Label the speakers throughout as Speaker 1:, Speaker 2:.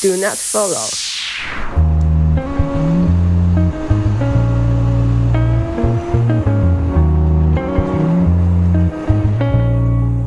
Speaker 1: Do not follow。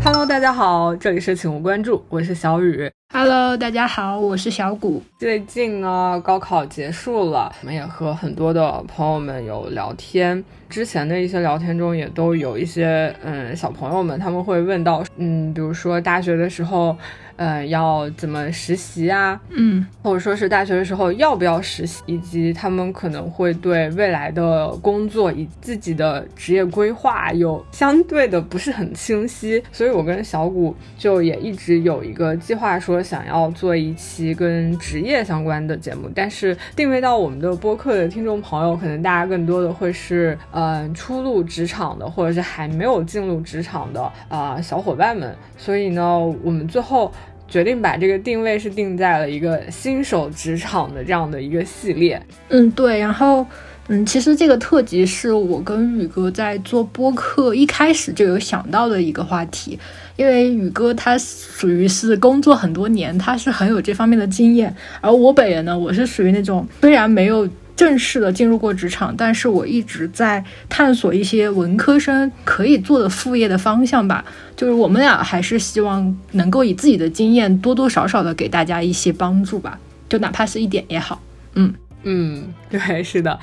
Speaker 2: Hello，大家好，这里是请勿关注，我是小雨。
Speaker 3: Hello，大家好，我是小谷。
Speaker 2: 最近呢，高考结束了，我们也和很多的朋友们有聊天。之前的一些聊天中，也都有一些嗯小朋友们，他们会问到，嗯，比如说大学的时候，呃，要怎么实习啊？
Speaker 3: 嗯，
Speaker 2: 或者说是大学的时候要不要实习，以及他们可能会对未来的工作以自己的职业规划有相对的不是很清晰，所以我跟小谷就也一直有一个计划，说想要做一期跟职业相关的节目，但是定位到我们的播客的听众朋友，可能大家更多的会是嗯、呃初入职场的，或者是还没有进入职场的啊、呃小伙伴们，所以呢，我们最后。决定把这个定位是定在了一个新手职场的这样的一个系列。
Speaker 3: 嗯，对，然后。嗯，其实这个特辑是我跟宇哥在做播客一开始就有想到的一个话题，因为宇哥他属于是工作很多年，他是很有这方面的经验，而我本人呢，我是属于那种虽然没有正式的进入过职场，但是我一直在探索一些文科生可以做的副业的方向吧。就是我们俩还是希望能够以自己的经验多多少少的给大家一些帮助吧，就哪怕是一点也好。嗯。
Speaker 2: 嗯，对，是的，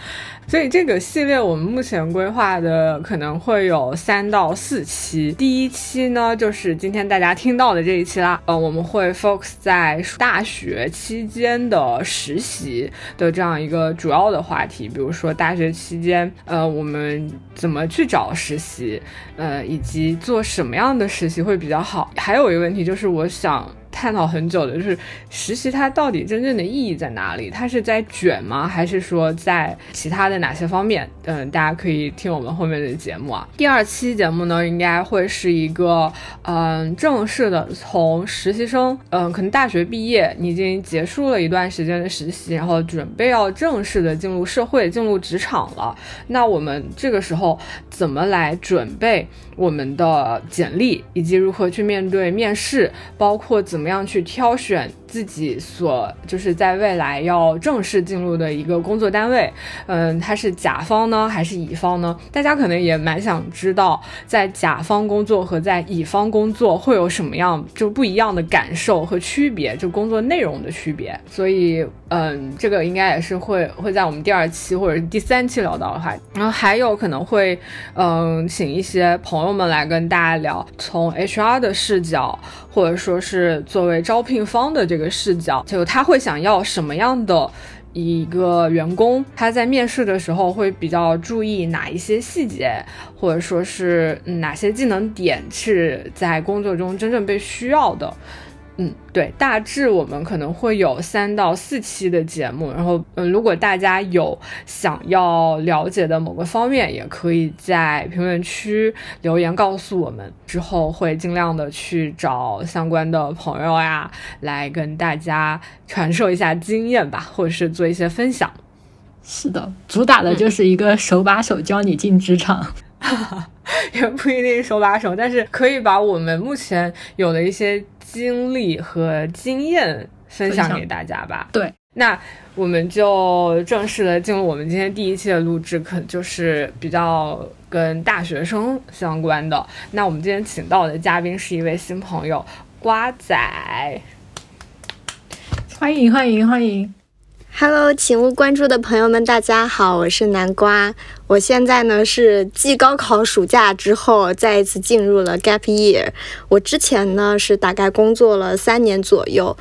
Speaker 2: 所以这个系列我们目前规划的可能会有三到四期。第一期呢，就是今天大家听到的这一期啦。呃，我们会 focus 在大学期间的实习的这样一个主要的话题，比如说大学期间，呃，我们怎么去找实习，呃，以及做什么样的实习会比较好。还有一个问题就是，我想。探讨很久的就是实习，它到底真正的意义在哪里？它是在卷吗？还是说在其他的哪些方面？嗯，大家可以听我们后面的节目啊。第二期节目呢，应该会是一个嗯正式的，从实习生，嗯，可能大学毕业，你已经结束了一段时间的实习，然后准备要正式的进入社会、进入职场了。那我们这个时候怎么来准备我们的简历，以及如何去面对面试，包括怎么样去挑选自己所就是在未来要正式进入的一个工作单位，嗯，它是甲方呢还是乙方呢？大家可能也蛮想知道，在甲方工作和在乙方工作会有什么样就不一样的感受和区别，就工作内容的区别。所以，嗯，这个应该也是会会在我们第二期或者第三期聊到的话，然后还有可能会，嗯，请一些朋友们来跟大家聊，从 HR 的视角，或者说是作为招聘方的这一个视角，就他会想要什么样的一个员工，他在面试的时候会比较注意哪一些细节，或者说是哪些技能点是在工作中真正被需要的。嗯，对，大致我们可能会有三到四期的节目，然后，嗯，如果大家有想要了解的某个方面，也可以在评论区留言告诉我们，之后会尽量的去找相关的朋友呀，来跟大家传授一下经验吧，或者是做一些分享。
Speaker 3: 是的，主打的就是一个手把手教你进职场。
Speaker 2: 也不一定手把手，但是可以把我们目前有的一些经历和经验分享给大家吧。
Speaker 3: 对，
Speaker 2: 那我们就正式的进入我们今天第一期的录制，可就是比较跟大学生相关的。那我们今天请到的嘉宾是一位新朋友，瓜仔。
Speaker 3: 欢迎欢迎欢迎！
Speaker 4: Hello，请勿关注的朋友们，大家好，我是南瓜。我现在呢是继高考暑假之后，再一次进入了 gap year。我之前呢是大概工作了三年左右，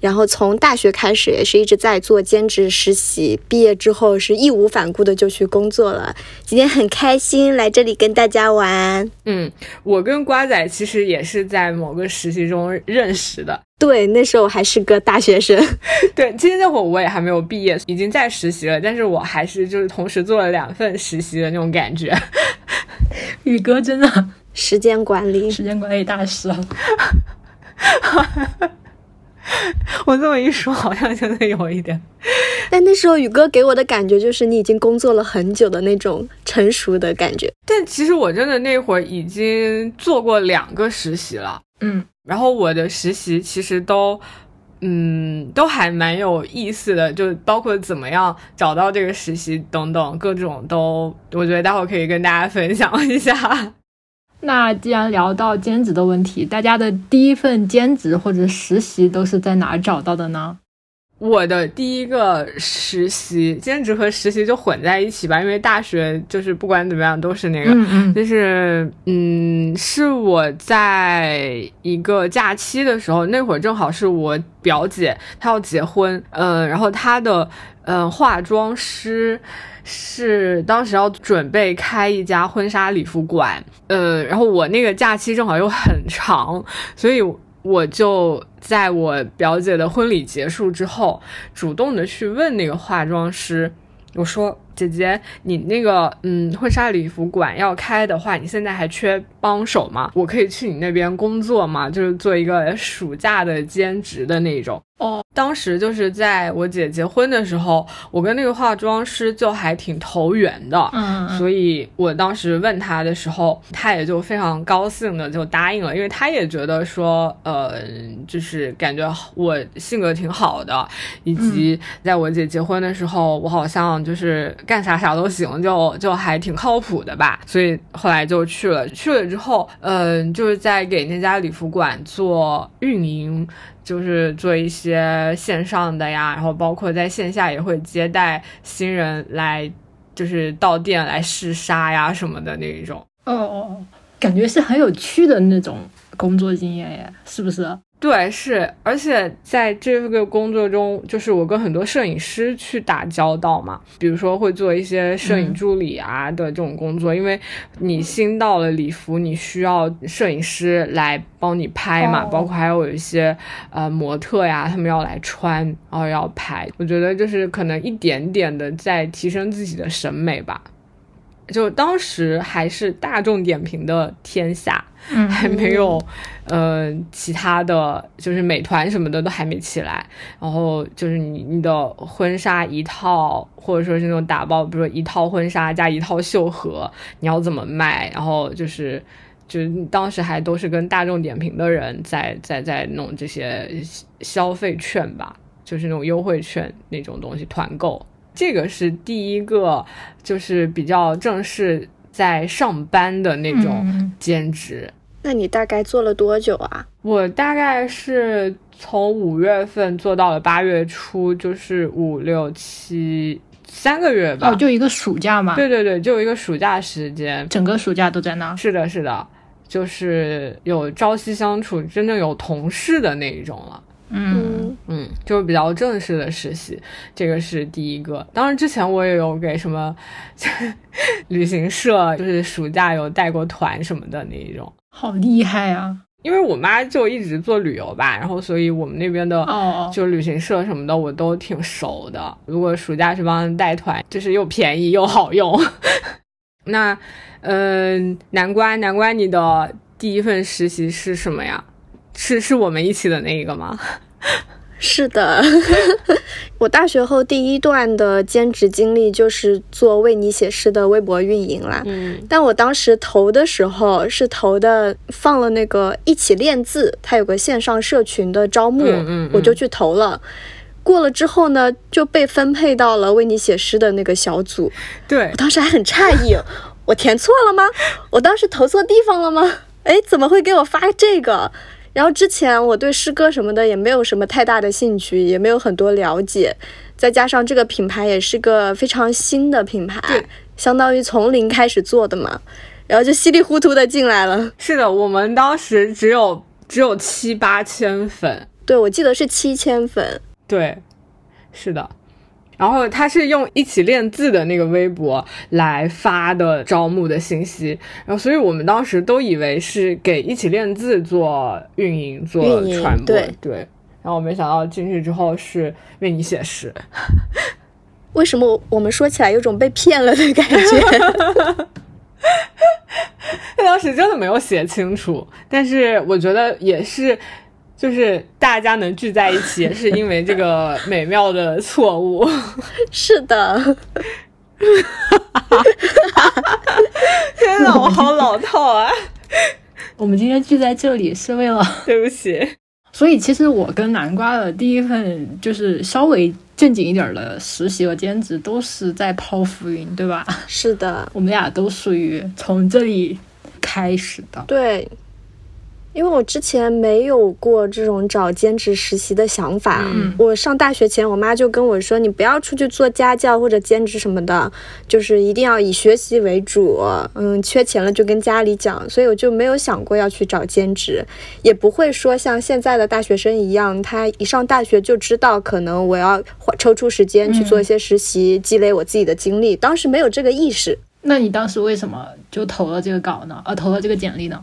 Speaker 4: 然后从大学开始也是一直在做兼职实习，毕业之后是义无反顾的就去工作了。今天很开心来这里跟大家玩。
Speaker 2: 嗯，我跟瓜仔其实也是在某个实习中认识的。
Speaker 4: 对，那时候我还是个大学生。
Speaker 2: 对，其实那会儿我也还没有毕业，已经在实习了，但是我还是就是同时做了两份实习的那种感觉。
Speaker 3: 宇哥真的
Speaker 4: 时间管理，
Speaker 3: 时间管理大师啊！
Speaker 2: 我这么一说，好像真的有一点。
Speaker 4: 但那时候宇哥给我的感觉就是你已经工作了很久的那种成熟的感觉。
Speaker 2: 但其实我真的那会儿已经做过两个实习了，
Speaker 3: 嗯，
Speaker 2: 然后我的实习其实都嗯，都还蛮有意思的，就包括怎么样找到这个实习等等各种都，我觉得待会儿可以跟大家分享一下。
Speaker 3: 那既然聊到兼职的问题，大家的第一份兼职或者实习都是在哪儿找到的呢？
Speaker 2: 我的第一个实习兼职和实习就混在一起吧，因为大学就是不管怎么样都是那个，
Speaker 3: 嗯嗯，
Speaker 2: 就是嗯，是我在一个假期的时候，那会儿正好是我表姐她要结婚，嗯，然后她的嗯化妆师是当时要准备开一家婚纱礼服馆，呃，然后我那个假期正好又很长，所以。我就在我表姐的婚礼结束之后，主动的去问那个化妆师，我说：“姐姐，你那个嗯婚纱礼服馆要开的话，你现在还缺帮手嘛？我可以去你那边工作嘛？就是做一个暑假的兼职的那种。”
Speaker 3: 哦，
Speaker 2: 当时就是在我姐结婚的时候，我跟那个化妆师就还挺投缘的，
Speaker 3: 嗯，
Speaker 2: 所以我当时问他的时候，他也就非常高兴的就答应了，因为他也觉得说，呃，就是感觉我性格挺好的，以及在我姐结婚的时候，我好像就是干啥啥都行，就就还挺靠谱的吧，所以后来就去了。去了之后，嗯，就是在给那家礼服馆做运营。就是做一些线上的呀，然后包括在线下也会接待新人来，就是到店来试纱呀什么的那一种。
Speaker 3: 哦哦，感觉是很有趣的那种工作经验耶，是不是？
Speaker 2: 对，是，而且在这个工作中，就是我跟很多摄影师去打交道嘛，比如说会做一些摄影助理啊的这种工作，因为你新到了礼服，你需要摄影师来帮你拍嘛，包括还有一些呃模特呀，他们要来穿，然后要拍，我觉得就是可能一点点的在提升自己的审美吧。就当时还是大众点评的天下，还没有，呃，其他的就是美团什么的都还没起来。然后就是你你的婚纱一套，或者说是那种打包，比如说一套婚纱加一套秀禾，你要怎么卖？然后就是就是当时还都是跟大众点评的人在在在弄这些消费券吧，就是那种优惠券那种东西团购。这个是第一个，就是比较正式在上班的那种兼职。
Speaker 4: 那你大概做了多久啊？
Speaker 2: 我大概是从五月份做到了八月初，就是五六七三个月吧。
Speaker 3: 哦，就一个暑假嘛。
Speaker 2: 对对对，就一个暑假时间，
Speaker 3: 整个暑假都在那。
Speaker 2: 是的，是的，就是有朝夕相处，真正有同事的那一种了。
Speaker 3: 嗯
Speaker 2: 嗯，就是比较正式的实习，这个是第一个。当然之前我也有给什么 旅行社，就是暑假有带过团什么的那一种。
Speaker 3: 好厉害啊！
Speaker 2: 因为我妈就一直做旅游吧，然后所以我们那边的
Speaker 3: 哦，
Speaker 2: 就旅行社什么的我都挺熟的。如果暑假去帮带团，就是又便宜又好用。那嗯，南瓜南瓜，你的第一份实习是什么呀？是是我们一起的那一个吗？
Speaker 4: 是的，我大学后第一段的兼职经历就是做为你写诗的微博运营啦。
Speaker 2: 嗯，
Speaker 4: 但我当时投的时候是投的放了那个一起练字，它有个线上社群的招募，
Speaker 2: 嗯嗯
Speaker 4: 我就去投了。过了之后呢，就被分配到了为你写诗的那个小组。
Speaker 2: 对
Speaker 4: 我当时还很诧异，我填错了吗？我当时投错地方了吗？哎，怎么会给我发这个？然后之前我对诗歌什么的也没有什么太大的兴趣，也没有很多了解，再加上这个品牌也是个非常新的品牌，相当于从零开始做的嘛，然后就稀里糊涂的进来了。
Speaker 2: 是的，我们当时只有只有七八千粉，
Speaker 4: 对，我记得是七千粉。
Speaker 2: 对，是的。然后他是用一起练字的那个微博来发的招募的信息，然后所以我们当时都以为是给一起练字做运营做传播，
Speaker 4: 对。
Speaker 2: 然后我没想到进去之后是为你写诗。
Speaker 4: 为什么我们说起来有种被骗了的感觉？
Speaker 2: 他当时真的没有写清楚，但是我觉得也是。就是大家能聚在一起，也 是因为这个美妙的错误。
Speaker 4: 是的，
Speaker 2: 天哪，我好老套啊！
Speaker 3: 我们今天聚在这里是为了
Speaker 2: 对不起。
Speaker 3: 所以其实我跟南瓜的第一份就是稍微正经一点的实习和兼职，都是在泡浮云，对吧？
Speaker 4: 是的，
Speaker 3: 我们俩都属于从这里开始的。
Speaker 4: 对。因为我之前没有过这种找兼职实习的想法。
Speaker 3: 嗯
Speaker 4: 我上大学前，我妈就跟我说：“你不要出去做家教或者兼职什么的，就是一定要以学习为主。嗯，缺钱了就跟家里讲。”所以我就没有想过要去找兼职，也不会说像现在的大学生一样，他一上大学就知道可能我要花抽出时间去做一些实习，积累我自己的经历。当时没有这个意识。
Speaker 3: 那你当时为什么就投了这个稿呢？呃，投了这个简历呢？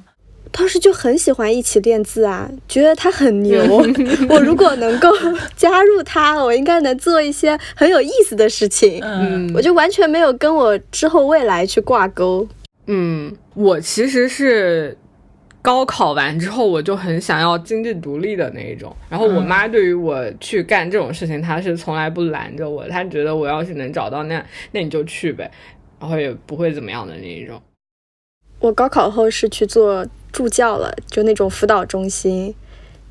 Speaker 4: 当时就很喜欢一起练字啊，觉得他很牛。我如果能够加入他，我应该能做一些很有意思的事情。
Speaker 3: 嗯
Speaker 4: 我就完全没有跟我之后未来去挂钩。
Speaker 2: 嗯，我其实是高考完之后，我就很想要经济独立的那一种。然后我妈对于我去干这种事情，她是从来不拦着我，她觉得我要是能找到那那你就去呗，然后也不会怎么样的那一种。
Speaker 4: 我高考后是去做助教了，就那种辅导中心。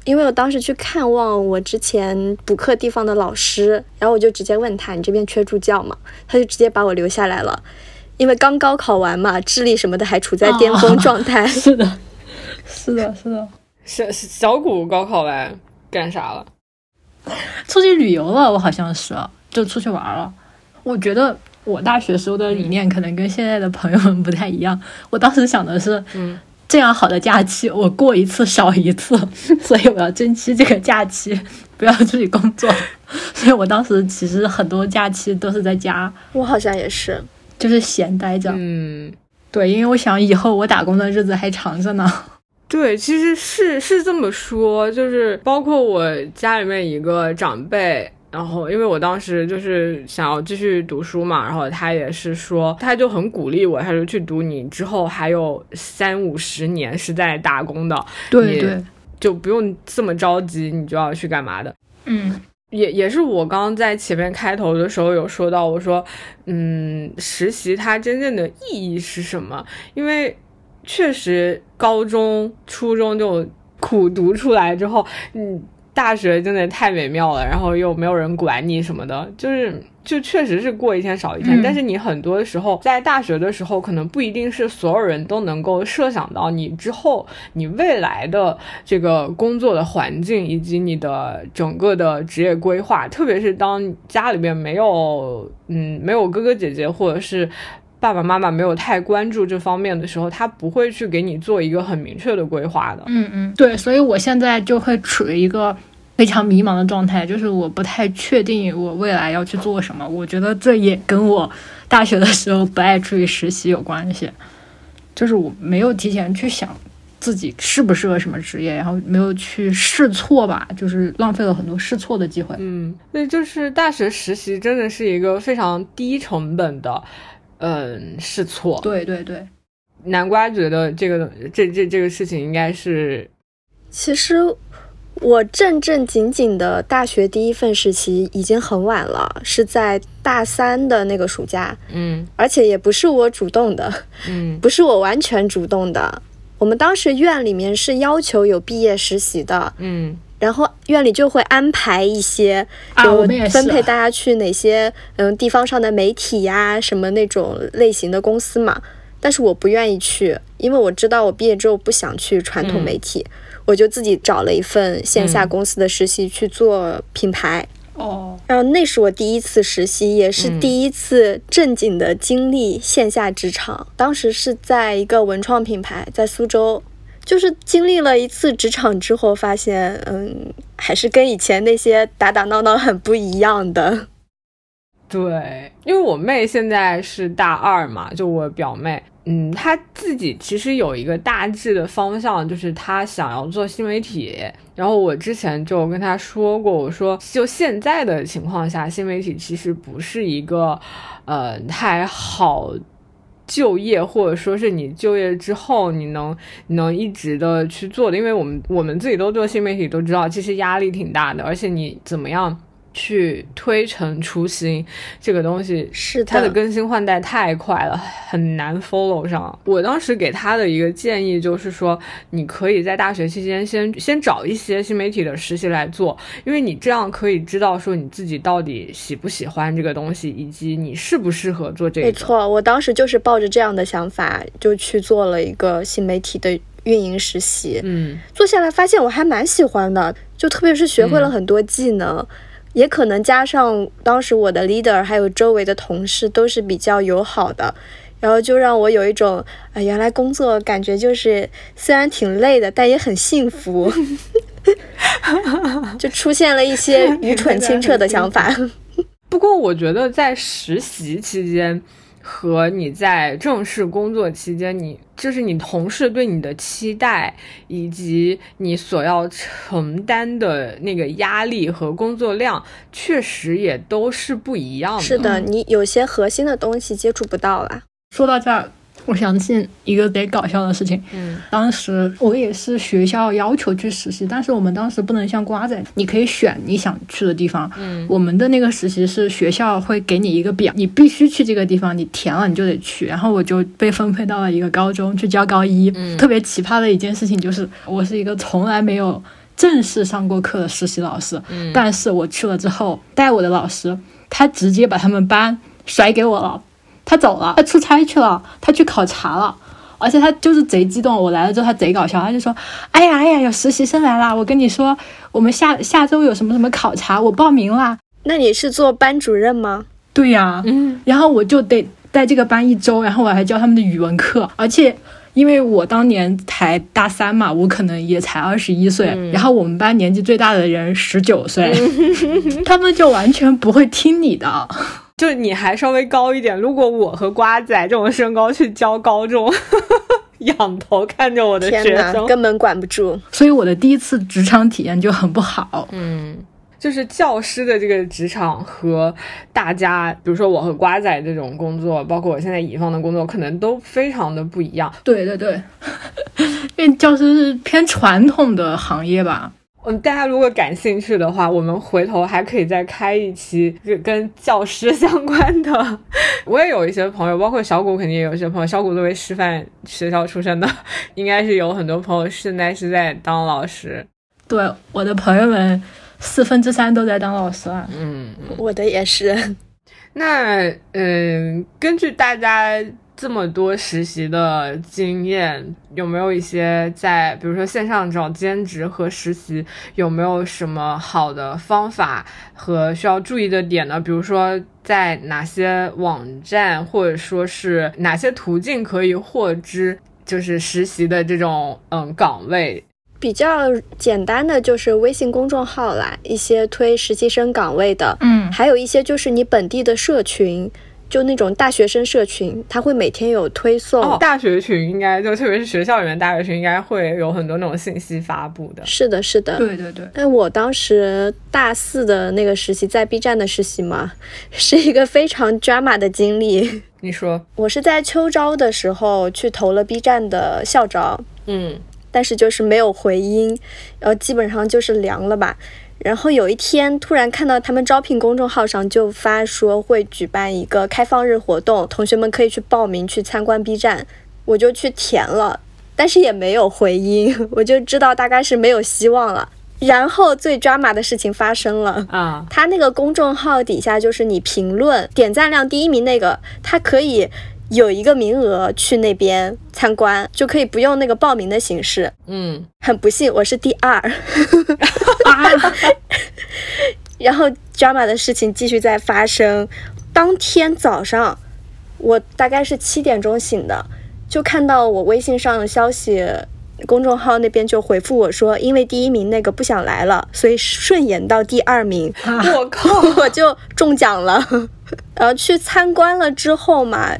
Speaker 4: 因为我当时去看望我之前补课地方的老师，然后我就直接问他：“你这边缺助教吗？”他就直接把我留下来了。因为刚高考完嘛，智力什么的还处在巅峰状态。
Speaker 3: 是的，是的，是的。
Speaker 2: 小小谷高考完干啥了？
Speaker 3: 出去旅游了，我好像是就出去玩了。我觉得我大学时候的理念可能跟现在的朋友们不太一样。我当时想的是，
Speaker 2: 嗯，
Speaker 3: 这样好的假期我过一次少一次，所以我要珍惜这个假期，不要出去工作。所以我当时其实很多假期都是在家，
Speaker 4: 我好像也是。
Speaker 3: 就是闲待着。
Speaker 2: 嗯，
Speaker 3: 对，因为我想以后我打工的日子还长着呢。
Speaker 2: 对，其实是是这么说，就是包括我家里面一个长辈。然后，因为我当时就是想要继续读书嘛，然后他也是说，他就很鼓励我，他说去读，你之后还有三五十年是在打工的，
Speaker 3: 对对，
Speaker 2: 就不用这么着急，你就要去干嘛的。
Speaker 3: 嗯
Speaker 2: 也也是我刚刚在前面开头的时候有说到，我说，嗯，实习它真正的意义是什么？因为确实高中、初中就苦读出来之后，嗯，大学真的太美妙了，然后又没有人管你什么的，就是就确实是过一天少一天。
Speaker 3: 嗯
Speaker 2: 但是你很多时候在大学的时候，可能不一定是所有人都能够设想到你之后你未来的这个工作的环境以及你的整个的职业规划，特别是当家里面没有嗯没有哥哥姐姐或者是。爸爸妈妈没有太关注这方面的时候，他不会去给你做一个很明确的规划的。
Speaker 3: 嗯嗯，对，所以我现在就会处于一个非常迷茫的状态，就是我不太确定我未来要去做什么。我觉得这也跟我大学的时候不爱出去实习有关系，就是我没有提前去想自己适不适合什么职业，然后没有去试错吧，就是浪费了很多试错的机会。
Speaker 2: 嗯，所以就是大学实习真的是一个非常低成本的，嗯，试错。
Speaker 3: 对对对，
Speaker 2: 南瓜觉得这个这这这个事情应该是，
Speaker 4: 其实我正正经经的大学第一份实习已经很晚了，是在大三的那个暑假，
Speaker 2: 嗯
Speaker 4: 而且也不是我主动的，
Speaker 2: 嗯
Speaker 4: 不是我完全主动的。我们当时院里面是要求有毕业实习的，
Speaker 2: 嗯
Speaker 4: 然后院里就会安排一些，
Speaker 3: 啊
Speaker 4: 有
Speaker 3: 我们也是
Speaker 4: 分配大家去哪些嗯地方上的媒体呀，什么那种类型的公司嘛。但是我不愿意去，因为我知道我毕业之后不想去传统媒体，我就自己找了一份线下公司的实习去做品牌。
Speaker 3: 哦，
Speaker 4: 然后那是我第一次实习，也是
Speaker 2: 嗯
Speaker 4: 第一次正经的经历线下职场。当时是在一个文创品牌，在苏州。就是经历了一次职场之后，发现，嗯，还是跟以前那些打打闹闹很不一样的。
Speaker 2: 对，因为我妹现在是大二嘛，就我表妹，嗯，她自己其实有一个大致的方向，就是她想要做新媒体。然后我之前就跟她说过，我说就现在的情况下，新媒体其实不是一个，呃，太好。就业，或者说是你就业之后，你能能一直的去做的，因为我们我们自己都做新媒体，都知道其实压力挺大的，而且你怎么样去推陈出新，这个东西
Speaker 4: 是
Speaker 2: 它的更新换代太快了，很难 follow 上。我当时给他的一个建议就是说，你可以在大学期间先先找一些新媒体的实习来做，因为你这样可以知道说你自己到底喜不喜欢这个东西，以及你适不适合做这个。
Speaker 4: 没错，我当时就是抱着这样的想法就去做了一个新媒体的运营实习。
Speaker 2: 嗯，
Speaker 4: 做下来发现我还蛮喜欢的，就特别是学会了很多技能。也可能加上当时我的 leader 还有周围的同事都是比较友好的，然后就让我有一种啊，原来工作感觉就是虽然挺累的，但也很幸福，就出现了一些愚蠢清澈的想法。
Speaker 2: 不过我觉得在实习期间。和你在正式工作期间，你就是你同事对你的期待，以及你所要承担的那个压力和工作量，确实也都是不一样的。
Speaker 4: 是的，你有些核心的东西接触不到了。
Speaker 3: 说到这儿。我想起一个贼搞笑的事情，
Speaker 2: 嗯，
Speaker 3: 当时我也是学校要求去实习，但是我们当时不能像瓜仔，你可以选你想去的地方，
Speaker 2: 嗯，
Speaker 3: 我们的那个实习是学校会给你一个表，你必须去这个地方，你填了你就得去，然后我就被分配到了一个高中去教高一，
Speaker 2: 嗯，
Speaker 3: 特别奇葩的一件事情就是我是一个从来没有正式上过课的实习老师，
Speaker 2: 嗯，
Speaker 3: 但是我去了之后，带我的老师他直接把他们班甩给我了，他走了，他出差去了，他去考察了。而且他就是贼激动，我来了之后他贼搞笑，他就说：“哎呀哎呀，有实习生来啦！我跟你说，我们下下周有什么什么考察，我报名啦。”
Speaker 4: 那你是做班主任吗？
Speaker 3: 对呀，
Speaker 2: 嗯，
Speaker 3: 然后我就得带这个班一周，然后我还教他们的语文课，而且因为我当年才大三嘛，我可能也才二十一岁，然后我们班年纪最大的人十九岁，他们就完全不会听你的。
Speaker 2: 就你还稍微高一点，如果我和瓜仔这种身高去教高中，仰头看着我的学生，
Speaker 4: 根本管不住。
Speaker 3: 所以我的第一次职场体验就很不好。
Speaker 2: 嗯，就是教师的这个职场和大家，比如说我和瓜仔这种工作，包括我现在乙方的工作，可能都非常的不一样。
Speaker 3: 对对对，因为教师是偏传统的行业吧。
Speaker 2: 嗯，大家如果感兴趣的话，我们回头还可以再开一期跟教师相关的。我也有一些朋友，包括小谷，肯定也有一些朋友。小谷作为师范学校出身的，应该是有很多朋友现在是在当老师。
Speaker 3: 对，我的朋友们四分之三都在当老师
Speaker 2: 啊。嗯，
Speaker 4: 我的也是。
Speaker 2: 那嗯，根据大家。这么多实习的经验，有没有一些在比如说线上找兼职和实习，有没有什么好的方法和需要注意的点呢？比如说在哪些网站或者说是哪些途径可以获知就是实习的这种嗯岗位？
Speaker 4: 比较简单的就是微信公众号啦，一些推实习生岗位的，
Speaker 3: 嗯，
Speaker 4: 还有一些就是你本地的社群。就那种大学生社群，他会每天有推送。
Speaker 2: 哦，大学群应该就特别是学校里面大学群，应该会有很多那种信息发布的。
Speaker 4: 是的，是的。
Speaker 3: 对对对。
Speaker 4: 但我当时大四的那个实习，在 B 站的实习嘛，是一个非常 drama 的经历。
Speaker 2: 你说，
Speaker 4: 我是在秋招的时候去投了 B 站的校招，
Speaker 2: 嗯，
Speaker 4: 但是就是没有回音，然后基本上就是凉了吧。然后有一天，突然看到他们招聘公众号上就发说会举办一个开放日活动，同学们可以去报名去参观 B 站，我就去填了，但是也没有回音，我就知道大概是没有希望了。然后最抓马的事情发生了
Speaker 2: 啊，
Speaker 4: 他那个公众号底下就是你评论点赞量第一名那个，他可以。有一个名额去那边参观，就可以不用那个报名的形式。
Speaker 2: 嗯，
Speaker 4: 很不幸，我是第二。然后 drama 的事情继续在发生。当天早上，我大概是七点钟醒的，就看到我微信上的消息，公众号那边就回复我说，因为第一名那个不想来了，所以顺延到第二名。
Speaker 2: 我靠，
Speaker 4: 我就中奖了。然后去参观了之后嘛。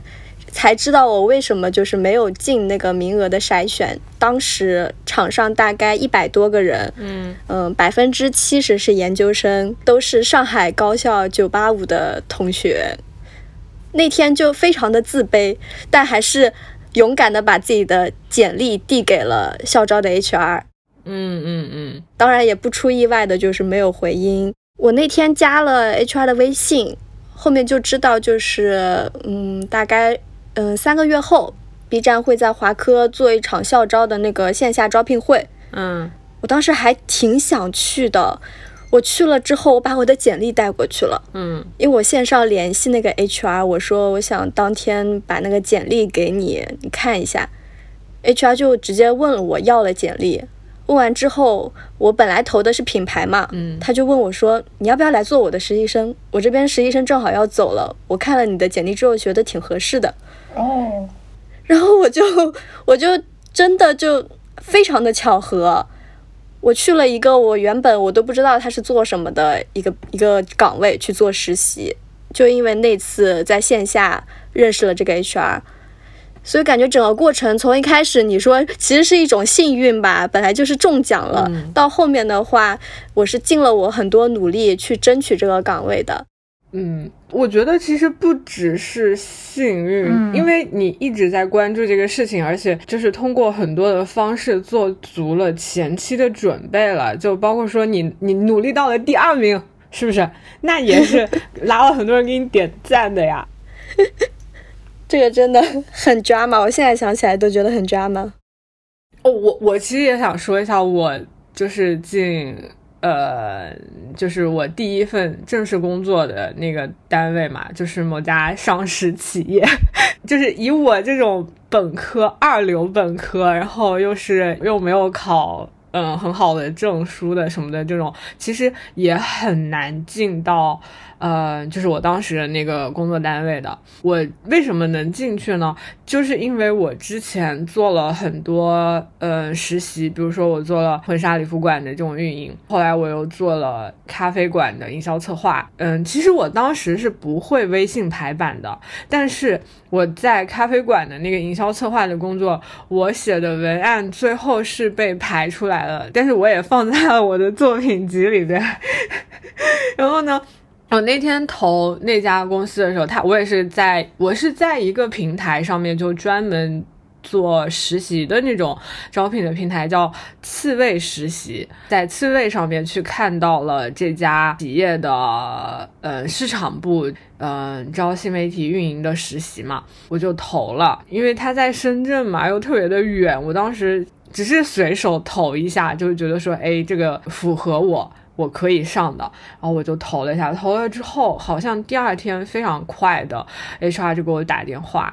Speaker 4: 才知道我为什么就是没有进那个名额的筛选。当时场上大概一百多个人，
Speaker 2: 嗯
Speaker 4: 嗯，百分之七十是研究生，都是上海高校九八五的同学。那天就非常的自卑，但还是勇敢的把自己的简历递给了校招的 HR。
Speaker 2: 嗯嗯嗯，
Speaker 4: 当然也不出意外的就是没有回音。我那天加了 HR 的微信，后面就知道就是嗯，大概嗯三个月后，B 站会在华科做一场校招的那个线下招聘会。
Speaker 2: 嗯，
Speaker 4: 我当时还挺想去的。我去了之后，我把我的简历带过去了。
Speaker 2: 嗯，
Speaker 4: 因为我线上联系那个 HR，我说我想当天把那个简历给你，你看一下。HR 就直接问了我要了简历，问完之后，我本来投的是品牌嘛，
Speaker 2: 嗯
Speaker 4: 他就问我说你要不要来做我的实习生？我这边实习生正好要走了，我看了你的简历之后觉得挺合适的，
Speaker 3: 哦，
Speaker 4: 然后我就我就真的就非常的巧合，我去了一个我原本我都不知道他是做什么的一个一个岗位去做实习，就因为那次在线下认识了这个 HR，所以感觉整个过程从一开始你说其实是一种幸运吧，本来就是中奖了，
Speaker 2: 嗯。
Speaker 4: 到后面的话我是尽了我很多努力去争取这个岗位的。
Speaker 2: 嗯，我觉得其实不只是幸运，
Speaker 3: 嗯
Speaker 2: 因为你一直在关注这个事情，而且就是通过很多的方式做足了前期的准备了，就包括说你你努力到了第二名，是不是？那也是拉了很多人给你点赞的呀。
Speaker 4: 这个真的很 drama，我现在想起来都觉得很 drama。
Speaker 2: 哦，我我其实也想说一下，我就是进呃，就是我第一份正式工作的那个单位嘛，就是某家上市企业，就是以我这种本科二流本科，然后又是又没有考。嗯，很好的证书的什么的这种，其实也很难进到，呃，就是我当时那个工作单位的。我为什么能进去呢？就是因为我之前做了很多呃实习，比如说我做了婚纱礼服馆的这种运营，后来我又做了咖啡馆的营销策划。嗯，其实我当时是不会微信排版的，但是我在咖啡馆的那个营销策划的工作，我写的文案最后是被排出来了，但是我也放在了我的作品集里边。然后呢，我那天投那家公司的时候，他我也是在我是在一个平台上面就专门。做实习的那种招聘的平台叫刺猬实习，在刺猬上面去看到了这家企业的呃市场部嗯、招新媒体运营的实习嘛，我就投了，因为他在深圳嘛，又特别的远，我当时只是随手投一下，就觉得说，哎，这个符合我。我可以上的，然后我就投了一下，投了之后，好像第二天非常快的，HR 就给我打电话，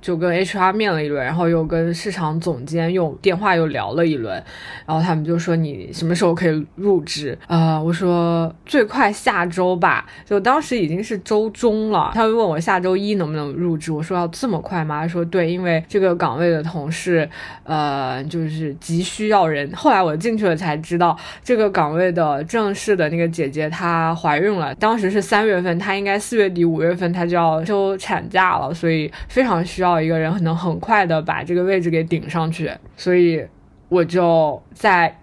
Speaker 2: 就跟 HR 面了一轮，然后又跟市场总监用电话又聊了一轮，然后他们就说你什么时候可以入职？啊、我说最快下周吧，就当时已经是周中了，他们问我下周一能不能入职，我说要这么快吗？他说对，因为这个岗位的同事，呃，就是急需要人。后来我进去了才知道，这个岗位的正式的那个姐姐她怀孕了，当时是三月份，她应该四月底五月份她就要休产假了，所以非常需要一个人能很快的把这个位置给顶上去，所以我就在。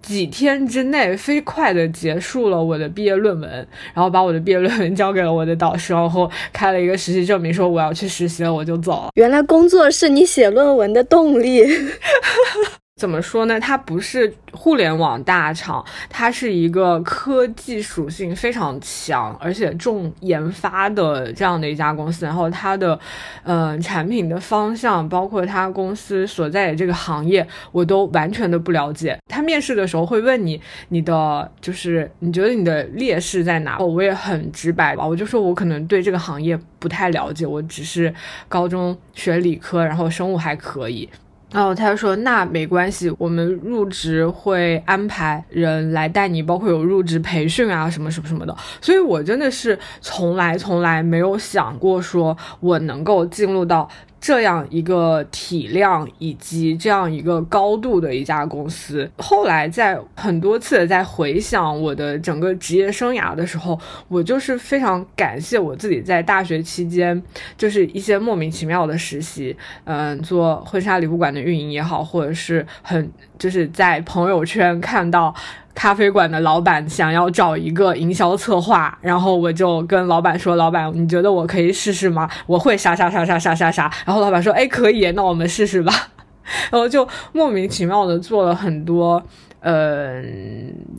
Speaker 2: 几天之内飞快的结束了我的毕业论文，然后把我的毕业论文交给了我的导师，然后开了一个实习证明，说我要去实习了，我就走了。
Speaker 4: 原来工作是你写论文的动力。
Speaker 2: 怎么说呢？它不是互联网大厂，它是一个科技属性非常强，而且重研发的这样的一家公司。然后它的，呃，产品的方向，包括它公司所在的这个行业，我都完全的不了解。他面试的时候会问你，你的就是你觉得你的劣势在哪？我也很直白吧，我就说我可能对这个行业不太了解，我只是高中学理科，然后生物还可以。然后他就说：“那没关系，我们入职会安排人来带你，包括有入职培训啊，什么什么什么的。所以我真的是从来从来没有想过说我能够进入到这样一个体量以及这样一个高度的一家公司。后来在很多次在回想我的整个职业生涯的时候，我就是非常感谢我自己在大学期间，就是一些莫名其妙的实习，嗯，做婚纱礼服馆的运营也好，或者是很就是在朋友圈看到。咖啡馆的老板想要找一个营销策划，然后我就跟老板说：“老板，你觉得我可以试试吗？我会啥啥啥啥啥啥啥。”然后老板说：“哎，可以，那我们试试吧。”然后就莫名其妙的做了很多呃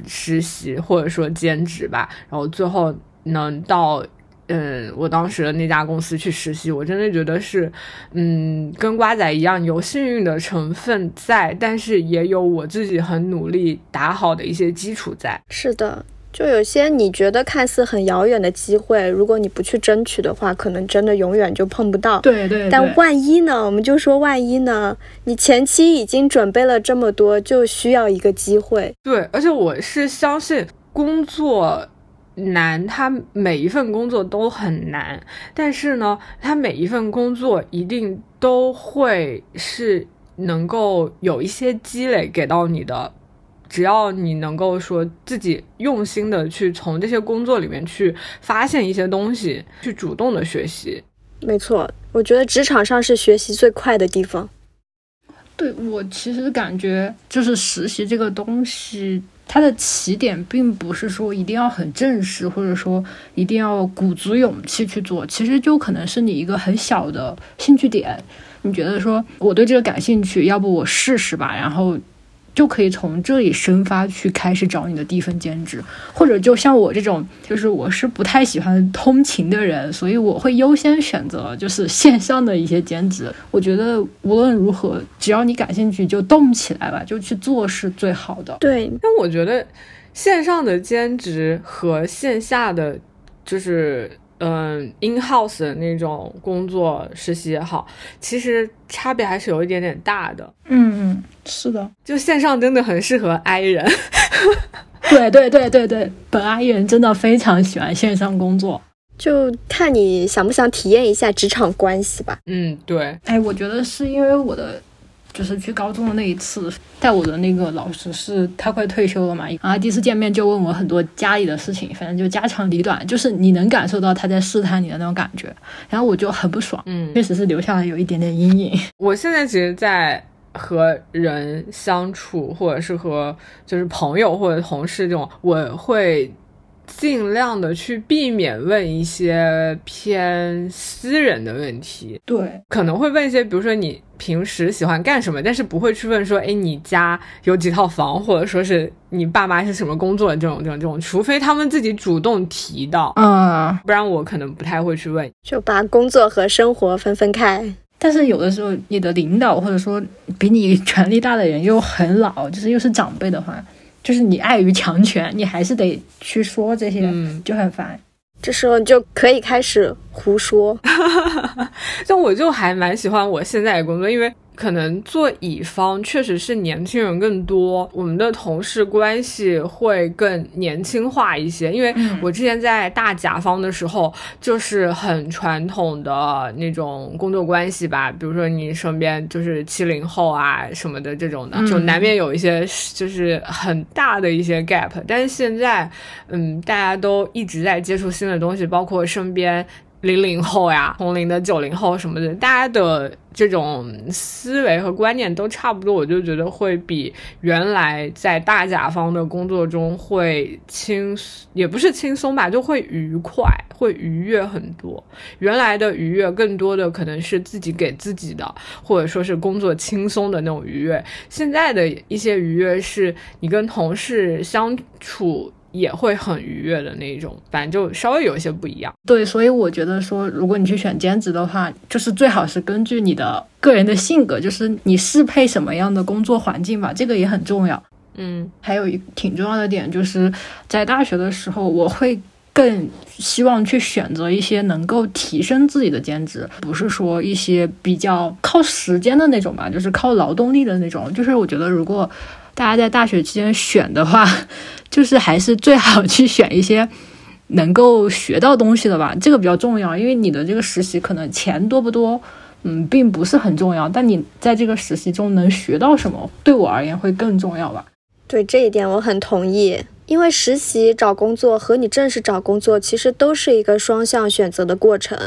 Speaker 2: 实习或者说兼职吧，然后最后能到。嗯，我当时的那家公司去实习，我真的觉得是，嗯，跟瓜仔一样有幸运的成分在，但是也有我自己很努力打好的一些基础在。
Speaker 4: 是的，就有些你觉得看似很遥远的机会，如果你不去争取的话，可能真的永远就碰不到。
Speaker 3: 对对。
Speaker 4: 但万一呢？我们就说万一呢？你前期已经准备了这么多，就需要一个机会。
Speaker 2: 对，而且我是相信工作。难，他每一份工作都很难，但是呢，他每一份工作一定都会是能够有一些积累给到你的，只要你能够说自己用心的去从这些工作里面去发现一些东西，去主动的学习。
Speaker 4: 没错，我觉得职场上是学习最快的地方。
Speaker 3: 对我其实感觉就是实习这个东西。它的起点并不是说一定要很正式，或者说一定要鼓足勇气去做，其实就可能是你一个很小的兴趣点，你觉得说我对这个感兴趣，要不我试试吧，然后。就可以从这里生发去开始找你的第一份兼职，或者就像我这种，就是我是不太喜欢通勤的人，所以我会优先选择就是线上的一些兼职。我觉得无论如何，只要你感兴趣，就动起来吧，就去做是最好的。
Speaker 4: 对，
Speaker 2: 但我觉得线上的兼职和线下的就是。嗯，in house 的那种工作实习也好，其实差别还是有一点点大的。
Speaker 3: 嗯嗯，是的，
Speaker 2: 就线上真的很适合 I 人。
Speaker 3: 对对对对对，本 I 人真的非常喜欢线上工作，
Speaker 4: 就看你想不想体验一下职场关系吧。
Speaker 2: 嗯，对。
Speaker 3: 哎，我觉得是因为我的。就是去高中的那一次，带我的那个老师是他快退休了嘛，然后第一次见面就问我很多家里的事情，反正就家长里短，就是你能感受到他在试探你的那种感觉，然后我就很不爽，
Speaker 2: 嗯，
Speaker 3: 确实是留下了有一点点阴影。
Speaker 2: 我现在其实，在和人相处，或者是和就是朋友或者同事这种，我会。尽量的去避免问一些偏私人的问题，
Speaker 3: 对，
Speaker 2: 可能会问一些，比如说你平时喜欢干什么，但是不会去问说，哎，你家有几套房，或者说是你爸妈是什么工作？的这种、这种、这种，除非他们自己主动提到，
Speaker 3: 嗯，
Speaker 2: 不然我可能不太会去问，
Speaker 4: 就把工作和生活分分开。
Speaker 3: 但是有的时候，你的领导或者说比你权力大的人又很老，就是又是长辈的话。就是你碍于强权，你还是得去说这些，就很烦。
Speaker 4: 这时候就可以开始胡说。
Speaker 2: 像我就还蛮喜欢我现在的工作，因为。可能做乙方确实是年轻人更多，我们的同事关系会更年轻化一些。因为我之前在大甲方的时候，就是很传统的那种工作关系吧，比如说你身边就是七零后啊什么的这种的，就难免有一些就是很大的一些 gap。但是现在，嗯，大家都一直在接触新的东西，包括身边。零零后呀，同龄的九零后什么的，大家的这种思维和观念都差不多，我就觉得会比原来在大甲方的工作中会轻，也不是轻松吧，就会愉快，会愉悦很多。原来的愉悦更多的可能是自己给自己的，或者说是工作轻松的那种愉悦。现在的一些愉悦是你跟同事相处。也会很愉悦的那种，反正就稍微有一些不一样。
Speaker 3: 对，所以我觉得说，如果你去选兼职的话，就是最好是根据你的个人的性格，就是你适配什么样的工作环境吧，这个也很重要。
Speaker 2: 嗯，
Speaker 3: 还有一挺重要的点，就是在大学的时候，我会更希望去选择一些能够提升自己的兼职，不是说一些比较靠时间的那种吧，就是靠劳动力的那种。就是我觉得如果。大家在大学期间选的话，就是还是最好去选一些能够学到东西的吧，这个比较重要。因为你的这个实习可能钱多不多，嗯，并不是很重要，但你在这个实习中能学到什么，对我而言会更重要吧。
Speaker 4: 对这一点我很同意，因为实习找工作和你正式找工作其实都是一个双向选择的过程。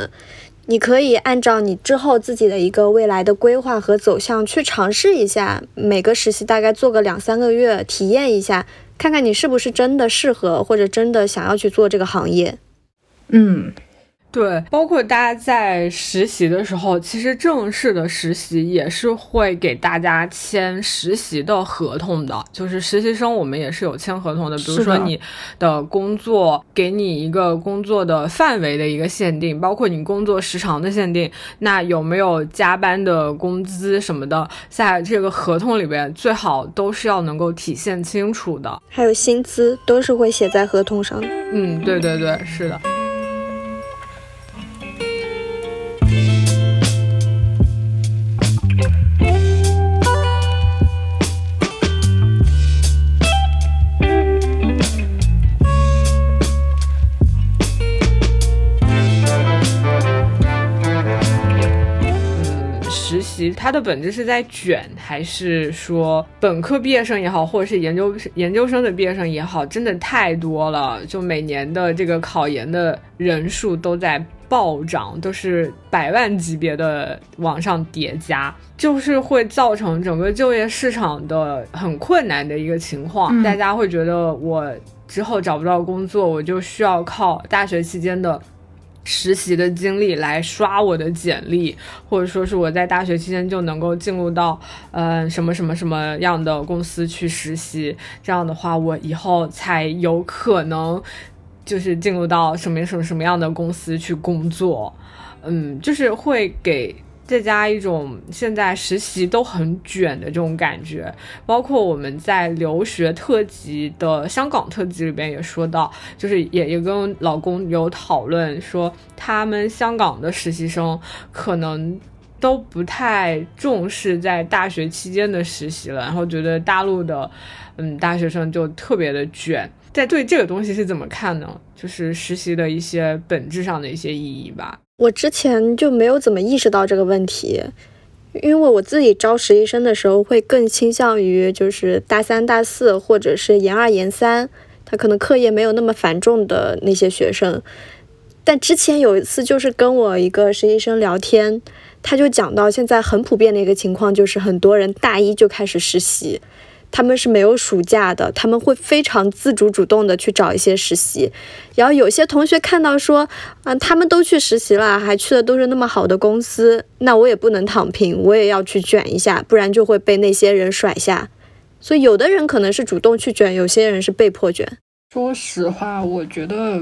Speaker 4: 你可以按照你之后自己的一个未来的规划和走向去尝试一下，每个实习大概做个两三个月，体验一下，看看你是不是真的适合或者真的想要去做这个行业。
Speaker 3: 嗯，
Speaker 2: 对，包括大家在实习的时候，其实正式的实习也是会给大家签实习的合同的。就是实习生，我们也是有签合同的。比如说你的工作给你一个工作的范围的一个限定，包括你工作时长的限定，那有没有加班的工资什么的，在这个合同里边最好都是要能够体现清楚的。
Speaker 4: 还有薪资都是会写在合同上的。
Speaker 2: 嗯，对对对，是的。它的本质是在卷，还是说本科毕业生也好，或者是研究研究生的毕业生也好，真的太多了。就每年的这个考研的人数都在暴涨，都是百万级别的往上叠加，就是会造成整个就业市场的很困难的一个情况。大家会觉得我之后找不到工作，我就需要靠大学期间的。实习的经历来刷我的简历，或者说是我在大学期间就能够进入到呃什么什么什么样的公司去实习，这样的话我以后才有可能就是进入到什么什么什么样的公司去工作，嗯，就是会给。再加一种现在实习都很卷的这种感觉，包括我们在留学特辑的香港特辑里边也说到，就是也也跟老公有讨论说，他们香港的实习生可能都不太重视在大学期间的实习了，然后觉得大陆的嗯大学生就特别的卷。在对这个东西是怎么看呢？就是实习的一些本质上的一些意义吧。
Speaker 4: 我之前就没有怎么意识到这个问题，因为我自己招实习生的时候会更倾向于就是大三、大四或者是研二、研三，他可能课业没有那么繁重的那些学生。但之前有一次就是跟我一个实习生聊天，他就讲到现在很普遍的一个情况就是很多人大一就开始实习。他们是没有暑假的，他们会非常自主主动的去找一些实习，然后有些同学看到说，啊，他们都去实习了，还去的都是那么好的公司，那我也不能躺平，我也要去卷一下，不然就会被那些人甩下。所以有的人可能是主动去卷，有些人是被迫卷。
Speaker 3: 说实话，我觉得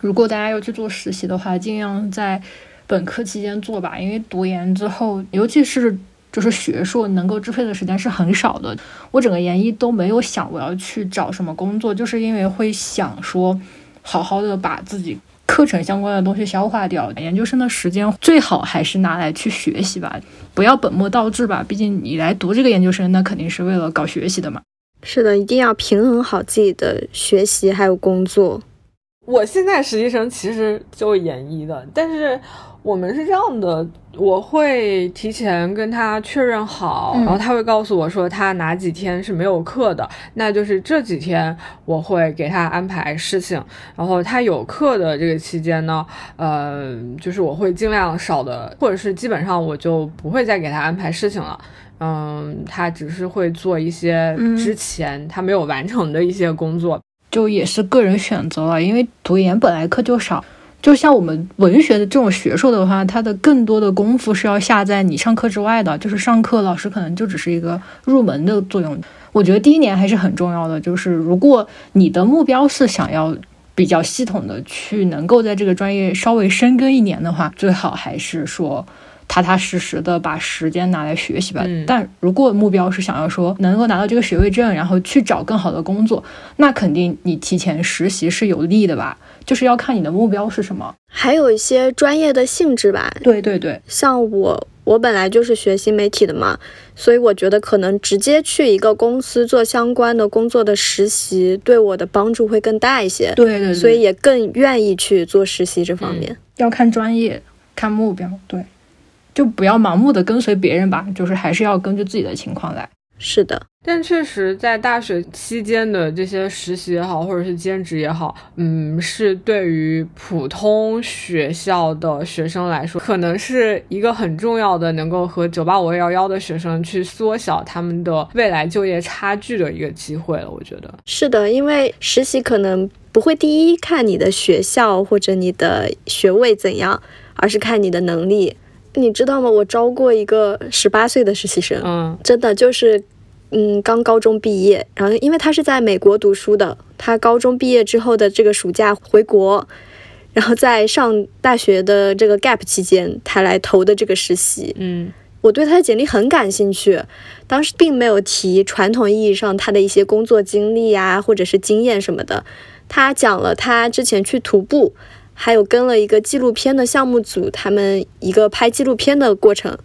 Speaker 3: 如果大家要去做实习的话，尽量在本科期间做吧，因为读研之后，尤其是。就是学术能够支配的时间是很少的。我整个研一都没有想我要去找什么工作，就是因为会想说，好好的把自己课程相关的东西消化掉。研究生的时间最好还是拿来去学习吧，不要本末倒置吧。毕竟你来读这个研究生，那肯定是为了搞学习的嘛。
Speaker 4: 是的，一定要平衡好自己的学习还有工作。
Speaker 2: 我现在实习生其实就研一的，但是。我们是这样的，我会提前跟他确认好，然后他会告诉我说他哪几天是没有课的，那就是这几天我会给他安排事情，然后他有课的这个期间呢，呃，就是我会尽量少的，或者是基本上我就不会再给他安排事情了，嗯，他只是会做一些之前他没有完成的一些工作，
Speaker 3: 就也是个人选择了，因为读研本来课就少。就像我们文学的这种学硕的话，它的更多的功夫是要下在你上课之外的。就是上课，老师可能就只是一个入门的作用。我觉得第一年还是很重要的。就是如果你的目标是想要比较系统的去能够在这个专业稍微深耕一年的话，最好还是说踏踏实实的把时间拿来学习吧。但如果目标是想要说能够拿到这个学位证，然后去找更好的工作，那肯定你提前实习是有利的吧。就是要看你的目标是什么，
Speaker 4: 还有一些专业的性质吧。
Speaker 3: 对对对，
Speaker 4: 像我，我本来就是学新媒体的嘛，所以我觉得可能直接去一个公司做相关的工作的实习，对我的帮助会更大一些。
Speaker 3: 对对，
Speaker 4: 所以也更愿意去做实习这方面。
Speaker 3: 要看专业，看目标，对，就不要盲目的跟随别人吧，就是还是要根据自己的情况来。
Speaker 4: 是的。
Speaker 2: 但确实，在大学期间的这些实习也好，或者是兼职也好，嗯，是对于普通学校的学生来说，可能是一个很重要的，能够和九八五幺幺的学生去缩小他们的未来就业差距的一个机会了。我觉得
Speaker 4: 是的，因为实习可能不会第一看你的学校或者你的学位怎样，而是看你的能力。你知道吗？我招过一个十八岁的实习生，
Speaker 2: 嗯，
Speaker 4: 真的就是。嗯，刚高中毕业，然后因为他是在美国读书的，他高中毕业之后的这个暑假回国，然后在上大学的这个 gap 期间，他来投的这个实习。
Speaker 2: 嗯，
Speaker 4: 我对他的简历很感兴趣，当时并没有提传统意义上他的一些工作经历啊，或者是经验什么的，他讲了他之前去徒步，还有跟了一个纪录片的项目组，他们一个拍纪录片的过程。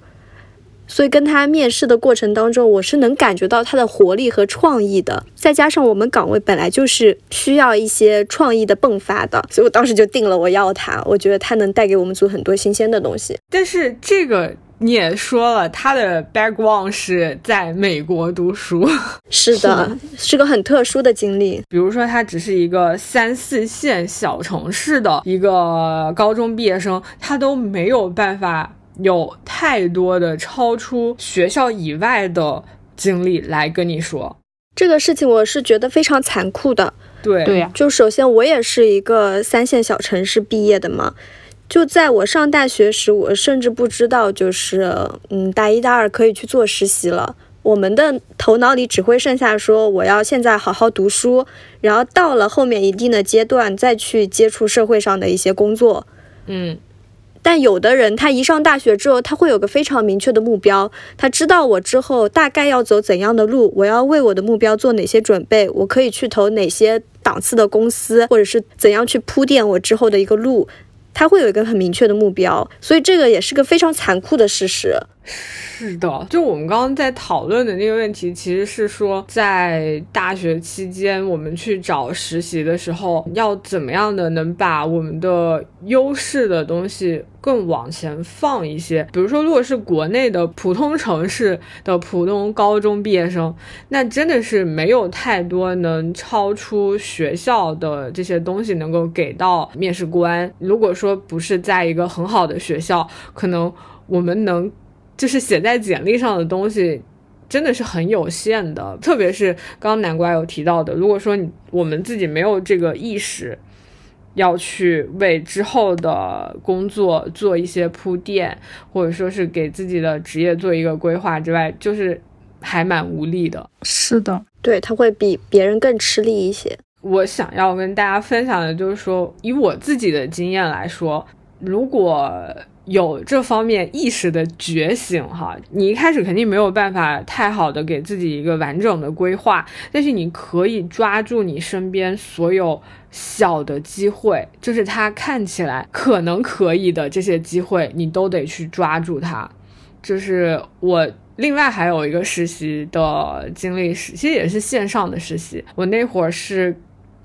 Speaker 4: 所以跟他面试的过程当中，我是能感觉到他的活力和创意的。再加上我们岗位本来就是需要一些创意的迸发的，所以我当时就定了我要他。我觉得他能带给我们组很多新鲜的东西。
Speaker 2: 但是这个你也说了，他的 background 是在美国读书，
Speaker 4: 是的，是个很特殊的经历。
Speaker 2: 比如说，他只是一个三四线小城市的一个高中毕业生，他都没有办法。有太多的超出学校以外的经历来跟你说
Speaker 4: 这个事情，我是觉得非常残酷的。
Speaker 2: 对
Speaker 3: 对呀，
Speaker 4: 就首先我也是一个三线小城市毕业的嘛，就在我上大学时，我甚至不知道就是嗯大一大二可以去做实习了。我们的头脑里只会剩下说我要现在好好读书，然后到了后面一定的阶段再去接触社会上的一些工作。
Speaker 2: 嗯。
Speaker 4: 但有的人，他一上大学之后，他会有个非常明确的目标，他知道我之后大概要走怎样的路，我要为我的目标做哪些准备，我可以去投哪些档次的公司，或者是怎样去铺垫我之后的一个路，他会有一个很明确的目标，所以这个也是个非常残酷的事实。
Speaker 2: 是的，就我们刚刚在讨论的那个问题，其实是说在大学期间，我们去找实习的时候，要怎么样的能把我们的优势的东西更往前放一些。比如说，如果是国内的普通城市的普通高中毕业生，那真的是没有太多能超出学校的这些东西能够给到面试官。如果说不是在一个很好的学校，可能我们能。就是写在简历上的东西，真的是很有限的。特别是刚刚南瓜有提到的，如果说你我们自己没有这个意识，要去为之后的工作做一些铺垫，或者说是给自己的职业做一个规划之外，就是还蛮无力的。
Speaker 3: 是的，
Speaker 4: 对他会比别人更吃力一些。
Speaker 2: 我想要跟大家分享的就是说，以我自己的经验来说，如果。有这方面意识的觉醒，哈，你一开始肯定没有办法太好的给自己一个完整的规划，但是你可以抓住你身边所有小的机会，就是它看起来可能可以的这些机会，你都得去抓住它。就是我另外还有一个实习的经历，是其实也是线上的实习，我那会儿是，